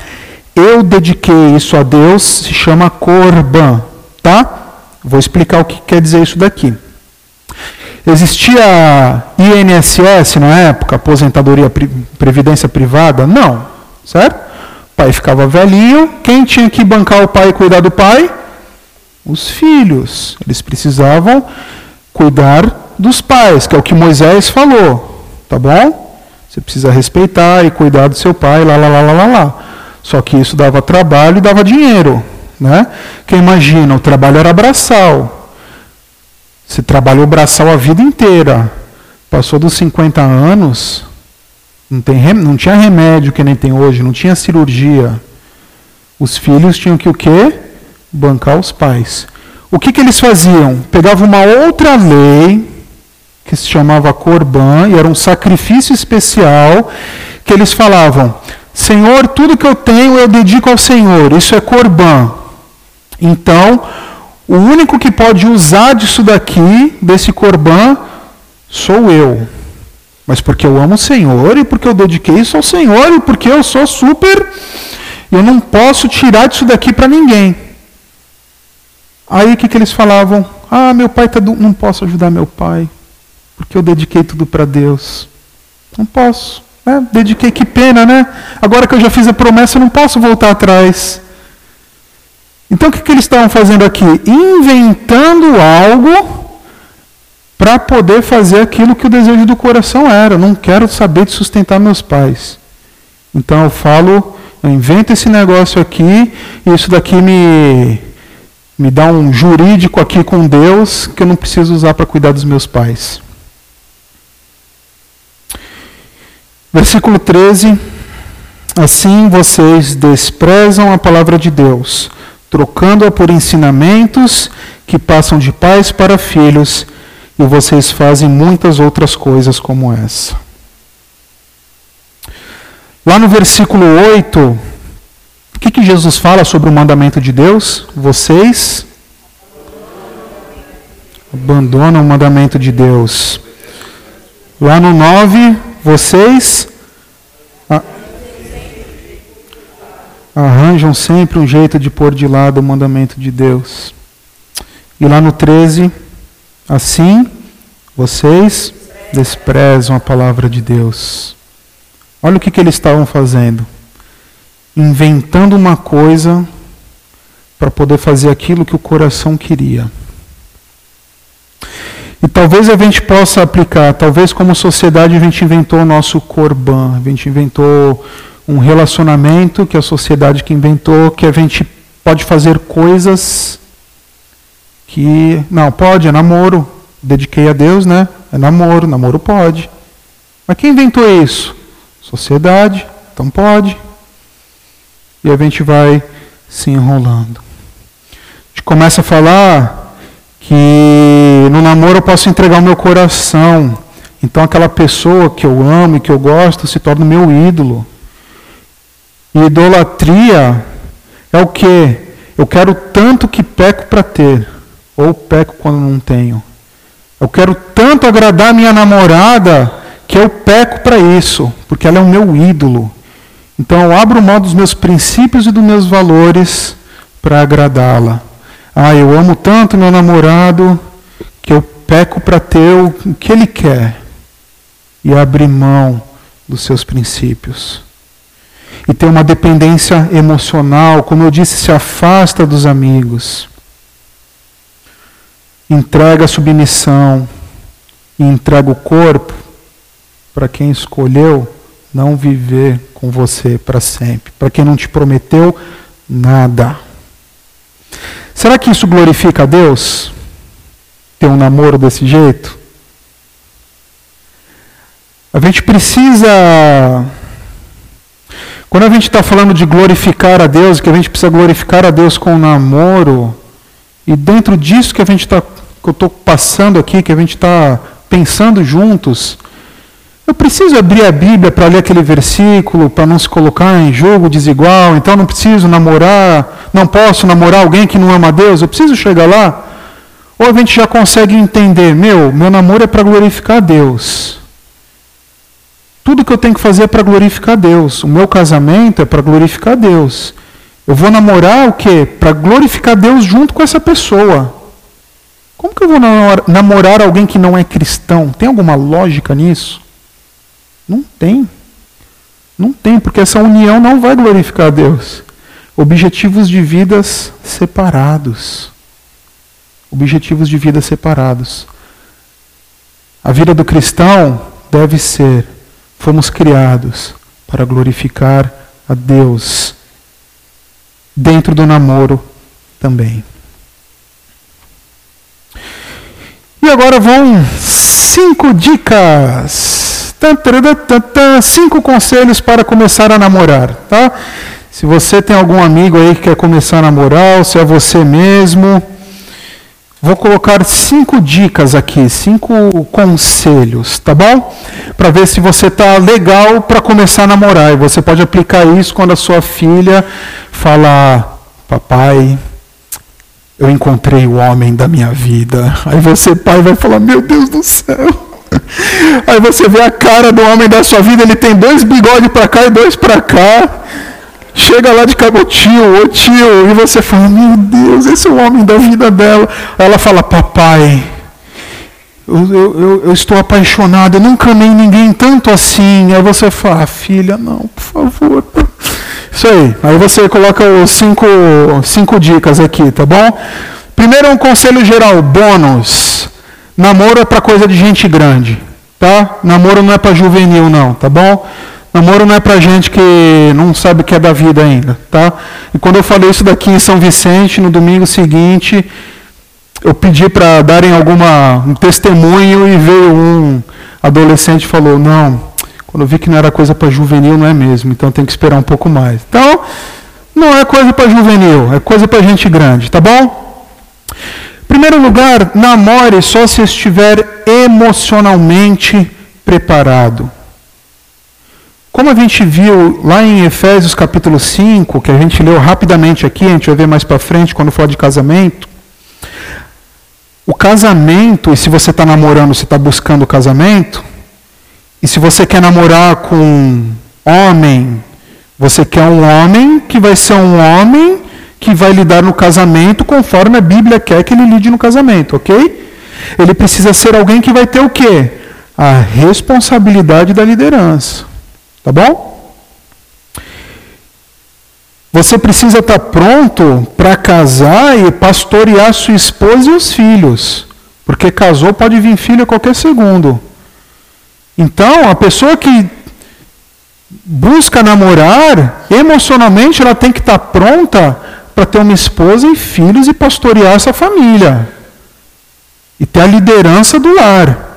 Eu dediquei isso a Deus se chama corban, tá? Vou explicar o que quer dizer isso daqui. Existia INSS na época, aposentadoria previdência privada? Não, certo? O pai ficava velhinho, quem tinha que bancar o pai e cuidar do pai? Os filhos. Eles precisavam cuidar dos pais, que é o que Moisés falou, tá bom? Você precisa respeitar e cuidar do seu pai, lá, lá, lá, lá, lá, lá. Só que isso dava trabalho e dava dinheiro, né? Quem imagina, o trabalho era braçal. Você trabalhou braçal a vida inteira. Passou dos 50 anos, não, tem, não tinha remédio que nem tem hoje, não tinha cirurgia. Os filhos tinham que o quê? Bancar os pais. O que, que eles faziam? Pegavam uma outra lei, que se chamava Corban, e era um sacrifício especial, que eles falavam: Senhor, tudo que eu tenho eu dedico ao Senhor. Isso é Corban. Então, o único que pode usar disso daqui, desse corban, sou eu. Mas porque eu amo o Senhor e porque eu dediquei isso ao Senhor e porque eu sou super. Eu não posso tirar disso daqui para ninguém. Aí o que, que eles falavam? Ah, meu pai tá do... não posso ajudar meu pai, porque eu dediquei tudo para Deus. Não posso. É, dediquei, que pena, né? Agora que eu já fiz a promessa, eu não posso voltar atrás. Então o que, que eles estavam fazendo aqui? Inventando algo para poder fazer aquilo que o desejo do coração era. Eu não quero saber de sustentar meus pais. Então eu falo, eu invento esse negócio aqui, e isso daqui me, me dá um jurídico aqui com Deus que eu não preciso usar para cuidar dos meus pais. Versículo 13. Assim vocês desprezam a palavra de Deus trocando-a por ensinamentos que passam de pais para filhos, e vocês fazem muitas outras coisas como essa. Lá no versículo 8, o que, que Jesus fala sobre o mandamento de Deus? Vocês abandonam o mandamento de Deus. Lá no 9, vocês arranjam sempre um jeito de pôr de lado o mandamento de Deus. E lá no 13, assim vocês desprezam a palavra de Deus. Olha o que, que eles estavam fazendo. Inventando uma coisa para poder fazer aquilo que o coração queria. E talvez a gente possa aplicar, talvez como sociedade a gente inventou o nosso corban, a gente inventou um relacionamento que a sociedade que inventou, que a gente pode fazer coisas que não pode, é namoro, dediquei a Deus, né? É namoro, namoro pode. Mas quem inventou isso? Sociedade, então pode. E a gente vai se enrolando. A gente começa a falar que no namoro eu posso entregar o meu coração. Então aquela pessoa que eu amo e que eu gosto se torna meu ídolo. E idolatria é o que? Eu quero tanto que peco para ter, ou peco quando não tenho. Eu quero tanto agradar minha namorada que eu peco para isso, porque ela é o meu ídolo. Então eu abro mão dos meus princípios e dos meus valores para agradá-la. Ah, eu amo tanto meu namorado que eu peco para ter o que ele quer e abrir mão dos seus princípios. E tem uma dependência emocional, como eu disse, se afasta dos amigos. Entrega a submissão e entrega o corpo para quem escolheu não viver com você para sempre, para quem não te prometeu nada. Será que isso glorifica a Deus? Ter um namoro desse jeito? A gente precisa. Quando a gente está falando de glorificar a Deus, que a gente precisa glorificar a Deus com o namoro, e dentro disso que a gente está, que eu estou passando aqui, que a gente está pensando juntos, eu preciso abrir a Bíblia para ler aquele versículo, para não se colocar em jogo desigual, então não preciso namorar, não posso namorar alguém que não ama Deus, eu preciso chegar lá. Ou a gente já consegue entender, meu, meu namoro é para glorificar a Deus. Tudo que eu tenho que fazer é para glorificar Deus. O meu casamento é para glorificar Deus. Eu vou namorar o quê? Para glorificar Deus junto com essa pessoa. Como que eu vou namorar alguém que não é cristão? Tem alguma lógica nisso? Não tem. Não tem, porque essa união não vai glorificar Deus. Objetivos de vidas separados. Objetivos de vida separados. A vida do cristão deve ser: fomos criados para glorificar a Deus. Dentro do namoro também. E agora vão cinco dicas Cinco conselhos para começar a namorar, tá? Se você tem algum amigo aí que quer começar a namorar, ou se é você mesmo, vou colocar cinco dicas aqui, cinco conselhos, tá bom? Para ver se você tá legal para começar a namorar. E você pode aplicar isso quando a sua filha fala, papai, eu encontrei o homem da minha vida. Aí você, pai, vai falar, meu Deus do céu. <laughs> Aí você vê a cara do homem da sua vida, ele tem dois bigodes para cá e dois para cá. Chega lá de cabo, tio, ô tio, e você fala, meu Deus, esse é o homem da vida dela. Ela fala, papai, eu, eu, eu, estou apaixonada, eu nunca amei ninguém tanto assim. Aí você fala, ah, filha, não, por favor. Isso aí. Aí você coloca os cinco, cinco dicas aqui, tá bom? Primeiro um conselho geral, bônus. Namoro é para coisa de gente grande, tá? Namoro não é para juvenil não, tá bom? Namoro não é para gente que não sabe o que é da vida ainda, tá? E quando eu falei isso daqui em São Vicente, no domingo seguinte, eu pedi para darem alguma um testemunho e veio um adolescente e falou: "Não, quando eu vi que não era coisa para juvenil, não é mesmo, então tem que esperar um pouco mais". Então, não é coisa para juvenil, é coisa para gente grande, tá bom? primeiro lugar, namore só se estiver emocionalmente preparado. Como a gente viu lá em Efésios capítulo 5, que a gente leu rapidamente aqui, a gente vai ver mais para frente quando for de casamento. O casamento, e se você está namorando, você está buscando o casamento, e se você quer namorar com homem, você quer um homem que vai ser um homem que vai lidar no casamento conforme a Bíblia quer que ele lide no casamento, ok? Ele precisa ser alguém que vai ter o quê? A responsabilidade da liderança. Tá bom? Você precisa estar pronto para casar e pastorear sua esposa e os filhos. Porque casou pode vir filho a qualquer segundo. Então, a pessoa que busca namorar, emocionalmente ela tem que estar pronta para ter uma esposa e filhos e pastorear essa família. E ter a liderança do lar.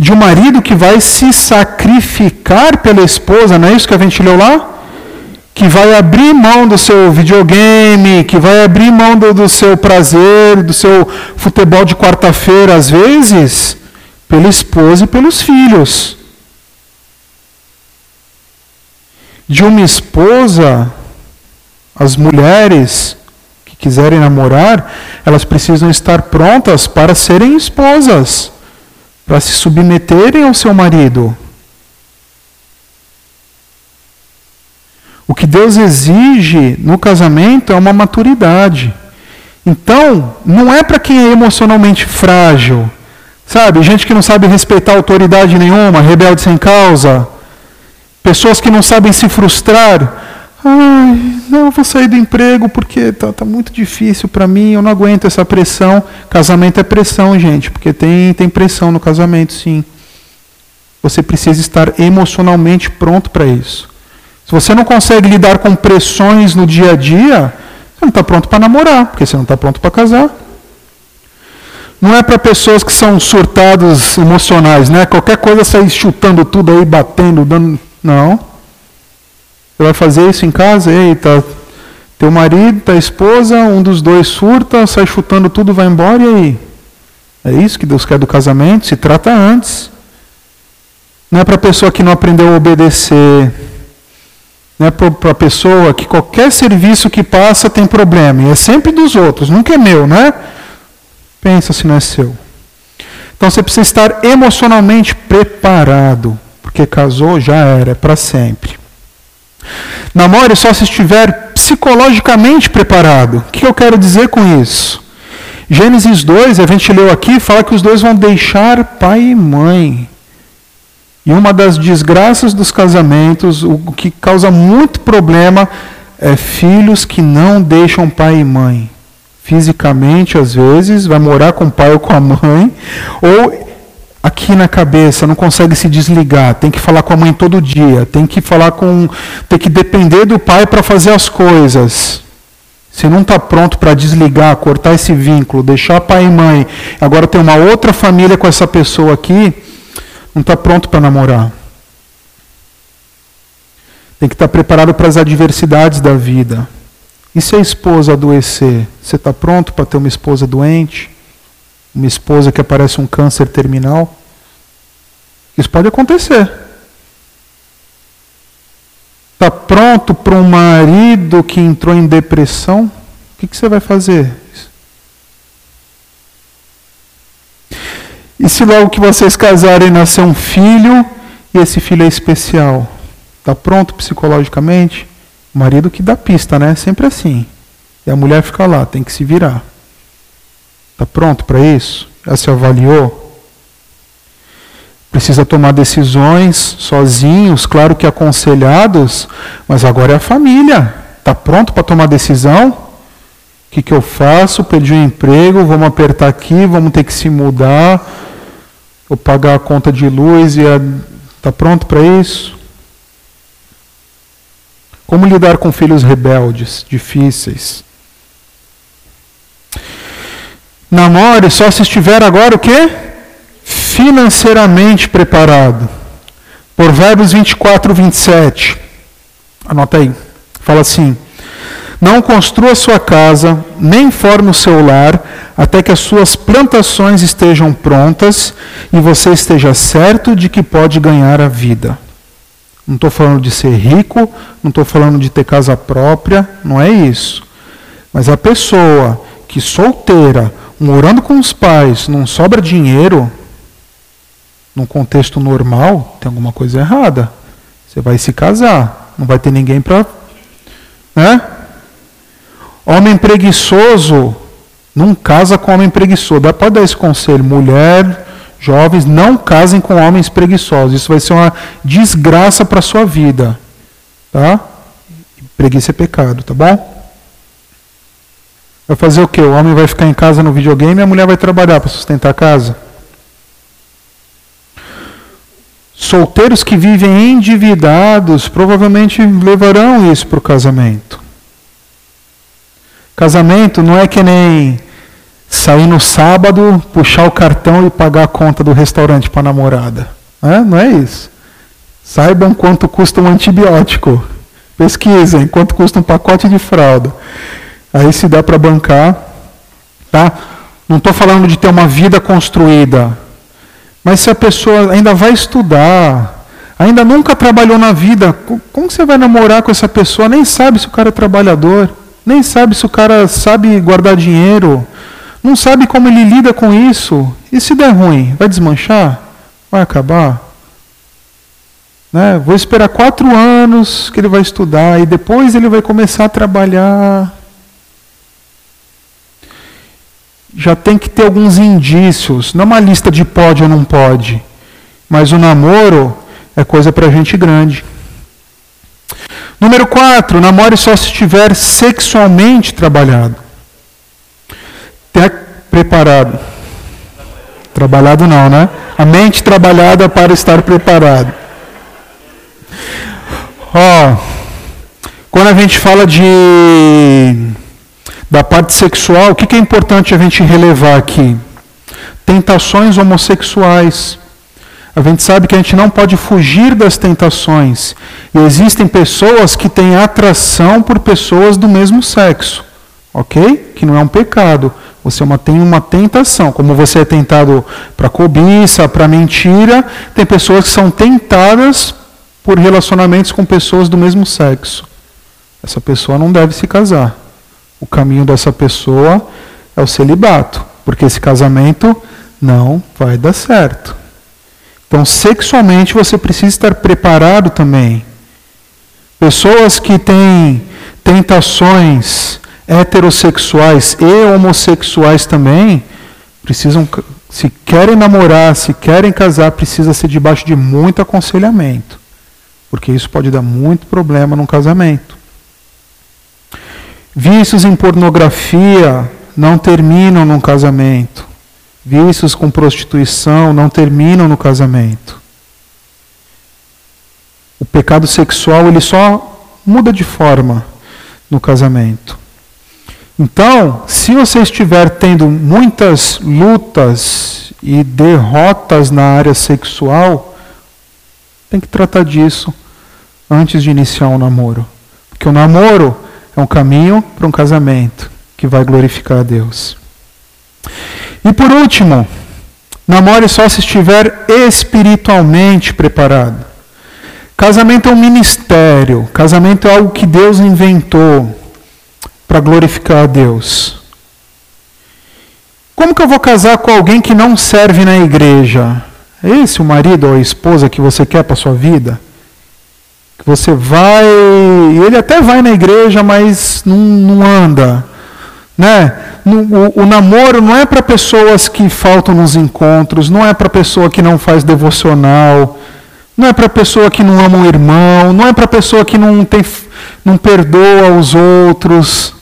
De um marido que vai se sacrificar pela esposa, não é isso que a gente leu lá? que vai abrir mão do seu videogame, que vai abrir mão do, do seu prazer, do seu futebol de quarta-feira, às vezes, pela esposa e pelos filhos. De uma esposa, as mulheres que quiserem namorar, elas precisam estar prontas para serem esposas, para se submeterem ao seu marido. O que Deus exige no casamento é uma maturidade. Então, não é para quem é emocionalmente frágil, sabe? Gente que não sabe respeitar autoridade nenhuma, rebelde sem causa, pessoas que não sabem se frustrar. Ai, não vou sair do emprego porque tá, tá muito difícil para mim, eu não aguento essa pressão. Casamento é pressão, gente, porque tem, tem pressão no casamento, sim. Você precisa estar emocionalmente pronto para isso. Se você não consegue lidar com pressões no dia a dia, você não está pronto para namorar, porque você não está pronto para casar. Não é para pessoas que são surtados emocionais, né? Qualquer coisa sair chutando tudo aí, batendo, dando. Não. Você vai fazer isso em casa? Eita, teu marido, tua esposa, um dos dois surta, sai chutando tudo, vai embora e aí? É isso que Deus quer do casamento? Se trata antes. Não é para pessoa que não aprendeu a obedecer né, para a pessoa que qualquer serviço que passa tem problema. E é sempre dos outros, nunca é meu, né? Pensa se não é seu. Então você precisa estar emocionalmente preparado, porque casou já era, é para sempre. Namore só se estiver psicologicamente preparado. O que eu quero dizer com isso? Gênesis 2, a gente leu aqui, fala que os dois vão deixar pai e mãe. E uma das desgraças dos casamentos, o que causa muito problema, é filhos que não deixam pai e mãe. Fisicamente, às vezes, vai morar com o pai ou com a mãe, ou aqui na cabeça, não consegue se desligar, tem que falar com a mãe todo dia, tem que falar com. tem que depender do pai para fazer as coisas. Se não está pronto para desligar, cortar esse vínculo, deixar pai e mãe, agora tem uma outra família com essa pessoa aqui, não está pronto para namorar. Tem que estar tá preparado para as adversidades da vida. E se a esposa adoecer? Você está pronto para ter uma esposa doente? Uma esposa que aparece um câncer terminal? Isso pode acontecer. Está pronto para um marido que entrou em depressão? O que, que você vai fazer? E se logo que vocês casarem nascer um filho, e esse filho é especial, está pronto psicologicamente? O marido que dá pista, né? Sempre assim. E a mulher fica lá, tem que se virar. Está pronto para isso? Já se avaliou? Precisa tomar decisões sozinhos, claro que aconselhados, mas agora é a família. Está pronto para tomar decisão? O que, que eu faço? Perdi um emprego, vamos apertar aqui, vamos ter que se mudar ou pagar a conta de luz e está pronto para isso? Como lidar com filhos rebeldes, difíceis? Namore só se estiver agora o quê? Financeiramente preparado. Provérbios 24, 27. Anota aí. Fala assim: Não construa sua casa, nem forme o seu lar, até que as suas plantações estejam prontas e você esteja certo de que pode ganhar a vida. Não estou falando de ser rico, não estou falando de ter casa própria, não é isso. Mas a pessoa que solteira, morando com os pais, não sobra dinheiro, num contexto normal, tem alguma coisa errada. Você vai se casar, não vai ter ninguém para. Né? Homem preguiçoso, não casa com homem preguiçoso. Pode dar esse conselho. Mulher, Jovens, não casem com homens preguiçosos. Isso vai ser uma desgraça para sua vida. Tá? Preguiça é pecado, tá bom? Vai fazer o quê? O homem vai ficar em casa no videogame e a mulher vai trabalhar para sustentar a casa? Solteiros que vivem endividados provavelmente levarão isso para o casamento. Casamento não é que nem sair no sábado, puxar o cartão e pagar a conta do restaurante para a namorada. É? Não é isso. Saibam quanto custa um antibiótico. Pesquisem quanto custa um pacote de fralda. Aí se dá para bancar. Tá? Não estou falando de ter uma vida construída. Mas se a pessoa ainda vai estudar, ainda nunca trabalhou na vida, como você vai namorar com essa pessoa? Nem sabe se o cara é trabalhador, nem sabe se o cara sabe guardar dinheiro, não sabe como ele lida com isso. E se der ruim, vai desmanchar? Vai acabar? Né? Vou esperar quatro anos que ele vai estudar e depois ele vai começar a trabalhar. Já tem que ter alguns indícios, não uma lista de pode ou não pode, mas o namoro é coisa para gente grande. Número 4, namore só se estiver sexualmente trabalhado. Até preparado. Trabalhado não, né? A mente trabalhada para estar preparado. Ó, quando a gente fala de da parte sexual, o que, é importante a gente relevar aqui? Tentações homossexuais. A gente sabe que a gente não pode fugir das tentações. E existem pessoas que têm atração por pessoas do mesmo sexo. Ok? Que não é um pecado. Você é tem uma tentação. Como você é tentado para cobiça, para mentira, tem pessoas que são tentadas por relacionamentos com pessoas do mesmo sexo. Essa pessoa não deve se casar. O caminho dessa pessoa é o celibato, porque esse casamento não vai dar certo. Então, sexualmente, você precisa estar preparado também. Pessoas que têm tentações heterossexuais e homossexuais também precisam, se querem namorar, se querem casar, precisa ser debaixo de muito aconselhamento, porque isso pode dar muito problema no casamento. Vícios em pornografia não terminam num casamento. Vícios com prostituição não terminam no casamento. O pecado sexual ele só muda de forma no casamento. Então, se você estiver tendo muitas lutas e derrotas na área sexual, tem que tratar disso antes de iniciar um namoro. Porque o namoro um caminho para um casamento que vai glorificar a Deus. E por último, namore só se estiver espiritualmente preparado. Casamento é um ministério, casamento é algo que Deus inventou para glorificar a Deus. Como que eu vou casar com alguém que não serve na igreja? É esse o marido ou a esposa que você quer para sua vida? Que você vai, ele até vai na igreja, mas não, não anda, né? O, o namoro não é para pessoas que faltam nos encontros, não é para pessoa que não faz devocional, não é para pessoa que não ama o irmão, não é para pessoa que não tem, não perdoa os outros.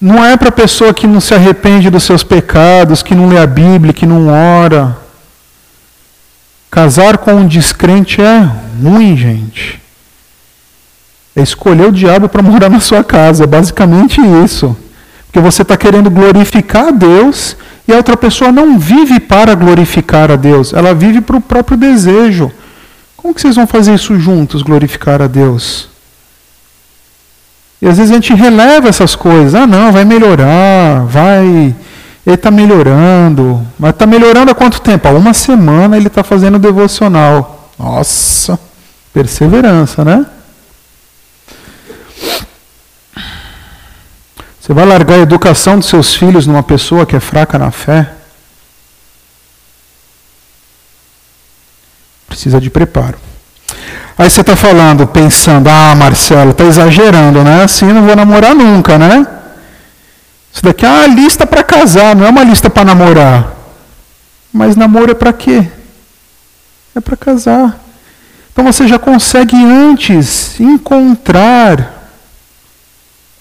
Não é para pessoa que não se arrepende dos seus pecados, que não lê a Bíblia, que não ora. Casar com um descrente é ruim, gente. É escolher o diabo para <laughs> morar na sua casa, é basicamente isso. Porque você está querendo glorificar a Deus e a outra pessoa não vive para glorificar a Deus, ela vive para o próprio desejo. Como que vocês vão fazer isso juntos, glorificar a Deus? E às vezes a gente releva essas coisas. Ah, não, vai melhorar, vai. Ele está melhorando. Mas está melhorando há quanto tempo? Há uma semana ele está fazendo devocional. Nossa, perseverança, né? Você vai largar a educação dos seus filhos numa pessoa que é fraca na fé? Precisa de preparo. Aí você está falando, pensando, ah, Marcelo, está exagerando, né? Assim não vou namorar nunca, né? Isso daqui é uma lista para casar, não é uma lista para namorar. Mas namoro é para quê? É para casar. Então você já consegue antes encontrar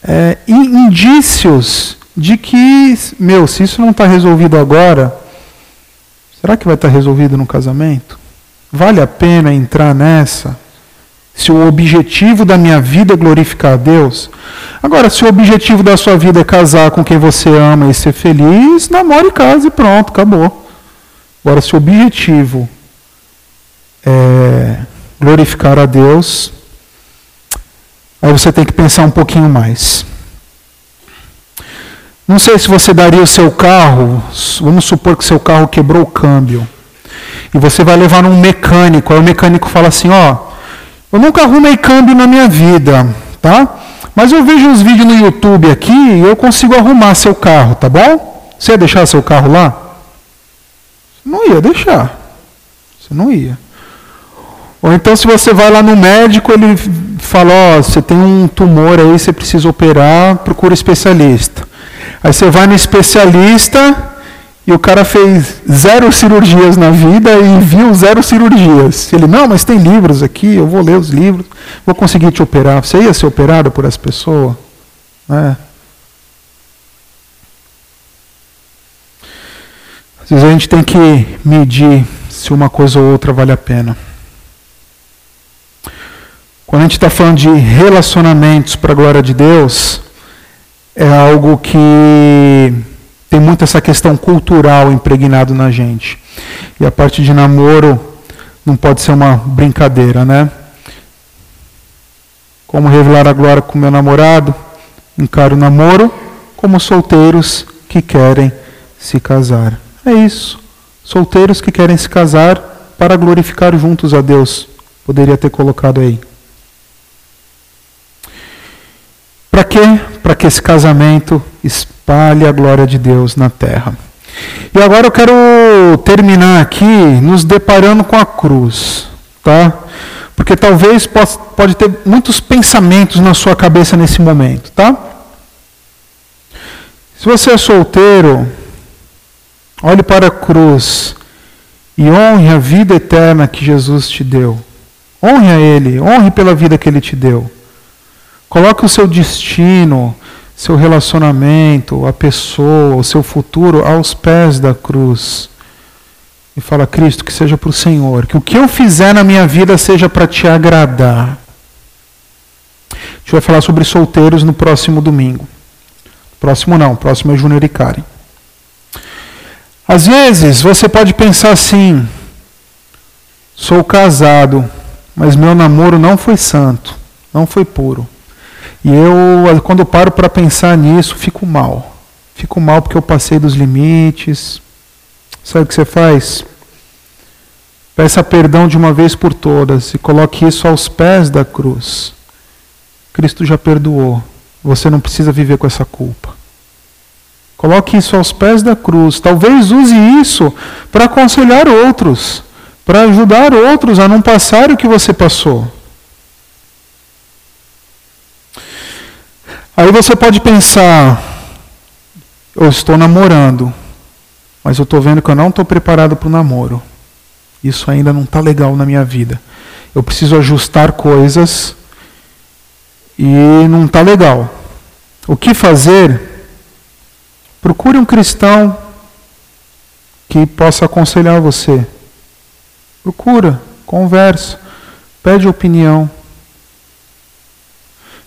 é, indícios de que, meu, se isso não está resolvido agora, será que vai estar tá resolvido no casamento? Vale a pena entrar nessa? Se o objetivo da minha vida é glorificar a Deus. Agora, se o objetivo da sua vida é casar com quem você ama e ser feliz, namore e case e pronto, acabou. Agora, se o objetivo é glorificar a Deus, aí você tem que pensar um pouquinho mais. Não sei se você daria o seu carro, vamos supor que seu carro quebrou o câmbio, e você vai levar num mecânico, aí o mecânico fala assim, ó, eu nunca arrumei câmbio na minha vida, tá? Mas eu vejo uns vídeos no YouTube aqui e eu consigo arrumar seu carro, tá bom? Você ia deixar seu carro lá? Não ia deixar. Você não ia. Ou então se você vai lá no médico, ele fala, ó, oh, você tem um tumor aí, você precisa operar, procura especialista. Aí você vai no especialista e o cara fez zero cirurgias na vida e viu zero cirurgias. Ele, não, mas tem livros aqui, eu vou ler os livros, vou conseguir te operar. Você ia ser operado por essa pessoa? É. Às vezes a gente tem que medir se uma coisa ou outra vale a pena. Quando a gente está falando de relacionamentos para a glória de Deus, é algo que tem muito essa questão cultural impregnado na gente. E a parte de namoro não pode ser uma brincadeira, né? Como revelar a glória com meu namorado? Encaro o namoro como solteiros que querem se casar. É isso. Solteiros que querem se casar para glorificar juntos a Deus. Poderia ter colocado aí. Para quê? Para que esse casamento espalhe a glória de Deus na terra. E agora eu quero terminar aqui nos deparando com a cruz, tá? Porque talvez pode, pode ter muitos pensamentos na sua cabeça nesse momento, tá? Se você é solteiro, olhe para a cruz e honre a vida eterna que Jesus te deu. Honre a Ele, honre pela vida que Ele te deu. Coloque o seu destino, seu relacionamento, a pessoa, o seu futuro aos pés da cruz. E fala, Cristo, que seja para o Senhor, que o que eu fizer na minha vida seja para te agradar. A gente vai falar sobre solteiros no próximo domingo. Próximo não, próximo é Júnior e Karen. Às vezes você pode pensar assim: sou casado, mas meu namoro não foi santo, não foi puro. E eu, quando eu paro para pensar nisso, fico mal. Fico mal porque eu passei dos limites. Sabe o que você faz? Peça perdão de uma vez por todas e coloque isso aos pés da cruz. Cristo já perdoou. Você não precisa viver com essa culpa. Coloque isso aos pés da cruz. Talvez use isso para aconselhar outros, para ajudar outros a não passar o que você passou. Aí você pode pensar, eu estou namorando, mas eu estou vendo que eu não estou preparado para o namoro. Isso ainda não está legal na minha vida. Eu preciso ajustar coisas e não está legal. O que fazer? Procure um cristão que possa aconselhar você. Procura, conversa, pede opinião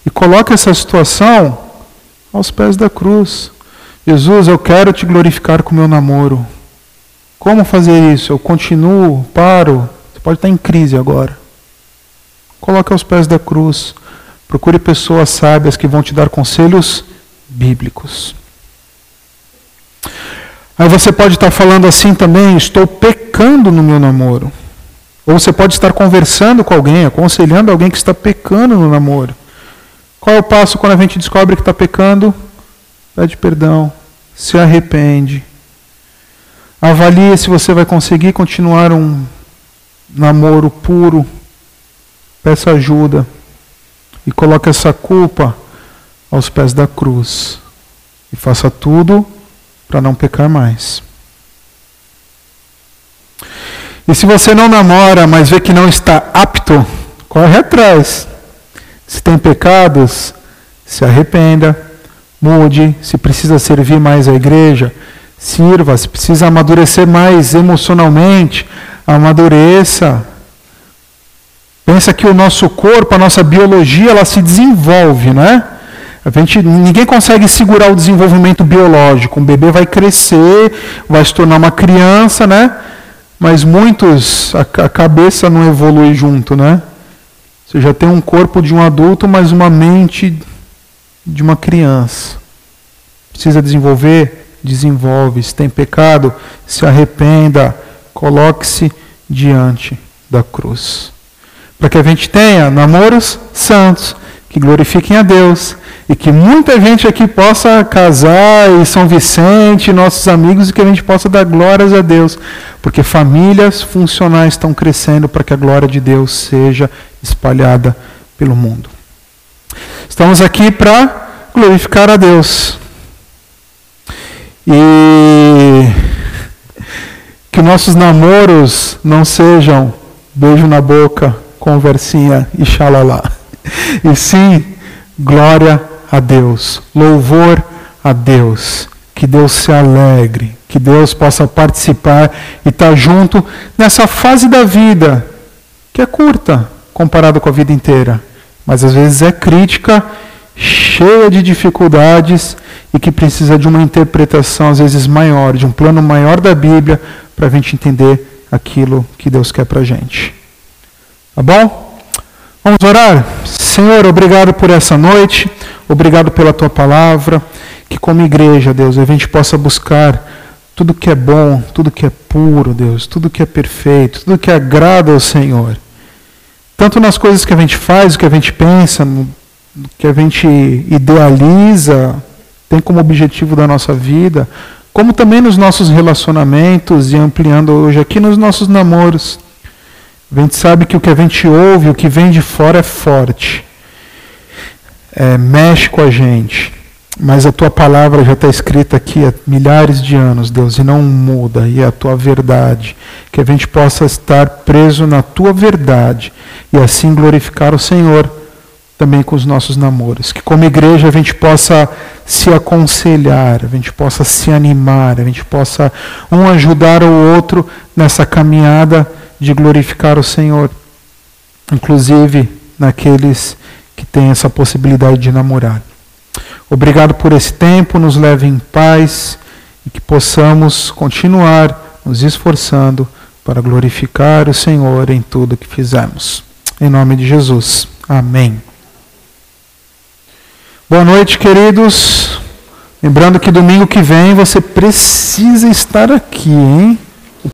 e coloca essa situação aos pés da cruz. Jesus, eu quero te glorificar com o meu namoro. Como fazer isso? Eu continuo, paro. Você pode estar em crise agora. Coloque aos pés da cruz. Procure pessoas sábias que vão te dar conselhos bíblicos. Aí você pode estar falando assim também: estou pecando no meu namoro. Ou você pode estar conversando com alguém, aconselhando alguém que está pecando no namoro. Qual é o passo quando a gente descobre que está pecando? Pede perdão, se arrepende. Avalie se você vai conseguir continuar um namoro puro. Peça ajuda e coloque essa culpa aos pés da cruz. E faça tudo para não pecar mais. E se você não namora, mas vê que não está apto, corre atrás. Se tem pecados, se arrependa, mude. Se precisa servir mais a igreja, sirva. Se precisa amadurecer mais emocionalmente, amadureça. Pensa que o nosso corpo, a nossa biologia, ela se desenvolve, né? A gente, ninguém consegue segurar o desenvolvimento biológico. Um bebê vai crescer, vai se tornar uma criança, né? Mas muitos, a, a cabeça não evolui junto, né? Você já tem um corpo de um adulto, mas uma mente de uma criança. Precisa desenvolver? Desenvolve. Se tem pecado, se arrependa. Coloque-se diante da cruz. Para que a gente tenha namoros santos, que glorifiquem a Deus, e que muita gente aqui possa casar e São Vicente, nossos amigos, e que a gente possa dar glórias a Deus, porque famílias funcionais estão crescendo para que a glória de Deus seja espalhada pelo mundo. Estamos aqui para glorificar a Deus. E que nossos namoros não sejam beijo na boca, conversinha e xalala. E sim, glória a Deus, louvor a Deus. Que Deus se alegre, que Deus possa participar e estar tá junto nessa fase da vida, que é curta comparado com a vida inteira, mas às vezes é crítica, cheia de dificuldades e que precisa de uma interpretação às vezes maior, de um plano maior da Bíblia, para a gente entender aquilo que Deus quer para a gente. Tá bom? Vamos orar? Senhor, obrigado por essa noite. Obrigado pela tua palavra. Que como igreja, Deus, a gente possa buscar tudo que é bom, tudo que é puro, Deus, tudo que é perfeito, tudo que agrada ao Senhor. Tanto nas coisas que a gente faz, o que a gente pensa, no que a gente idealiza, tem como objetivo da nossa vida, como também nos nossos relacionamentos e ampliando hoje aqui nos nossos namoros. A gente sabe que o que a gente ouve, o que vem de fora é forte é, mexe com a gente. Mas a tua palavra já está escrita aqui há milhares de anos, Deus, e não muda, e é a tua verdade. Que a gente possa estar preso na tua verdade e assim glorificar o Senhor também com os nossos namoros. Que como igreja a gente possa se aconselhar, a gente possa se animar, a gente possa um ajudar o outro nessa caminhada de glorificar o Senhor. Inclusive naqueles que tem essa possibilidade de namorar. Obrigado por esse tempo, nos leve em paz e que possamos continuar nos esforçando para glorificar o Senhor em tudo que fizemos. Em nome de Jesus. Amém. Boa noite, queridos. Lembrando que domingo que vem você precisa estar aqui, hein?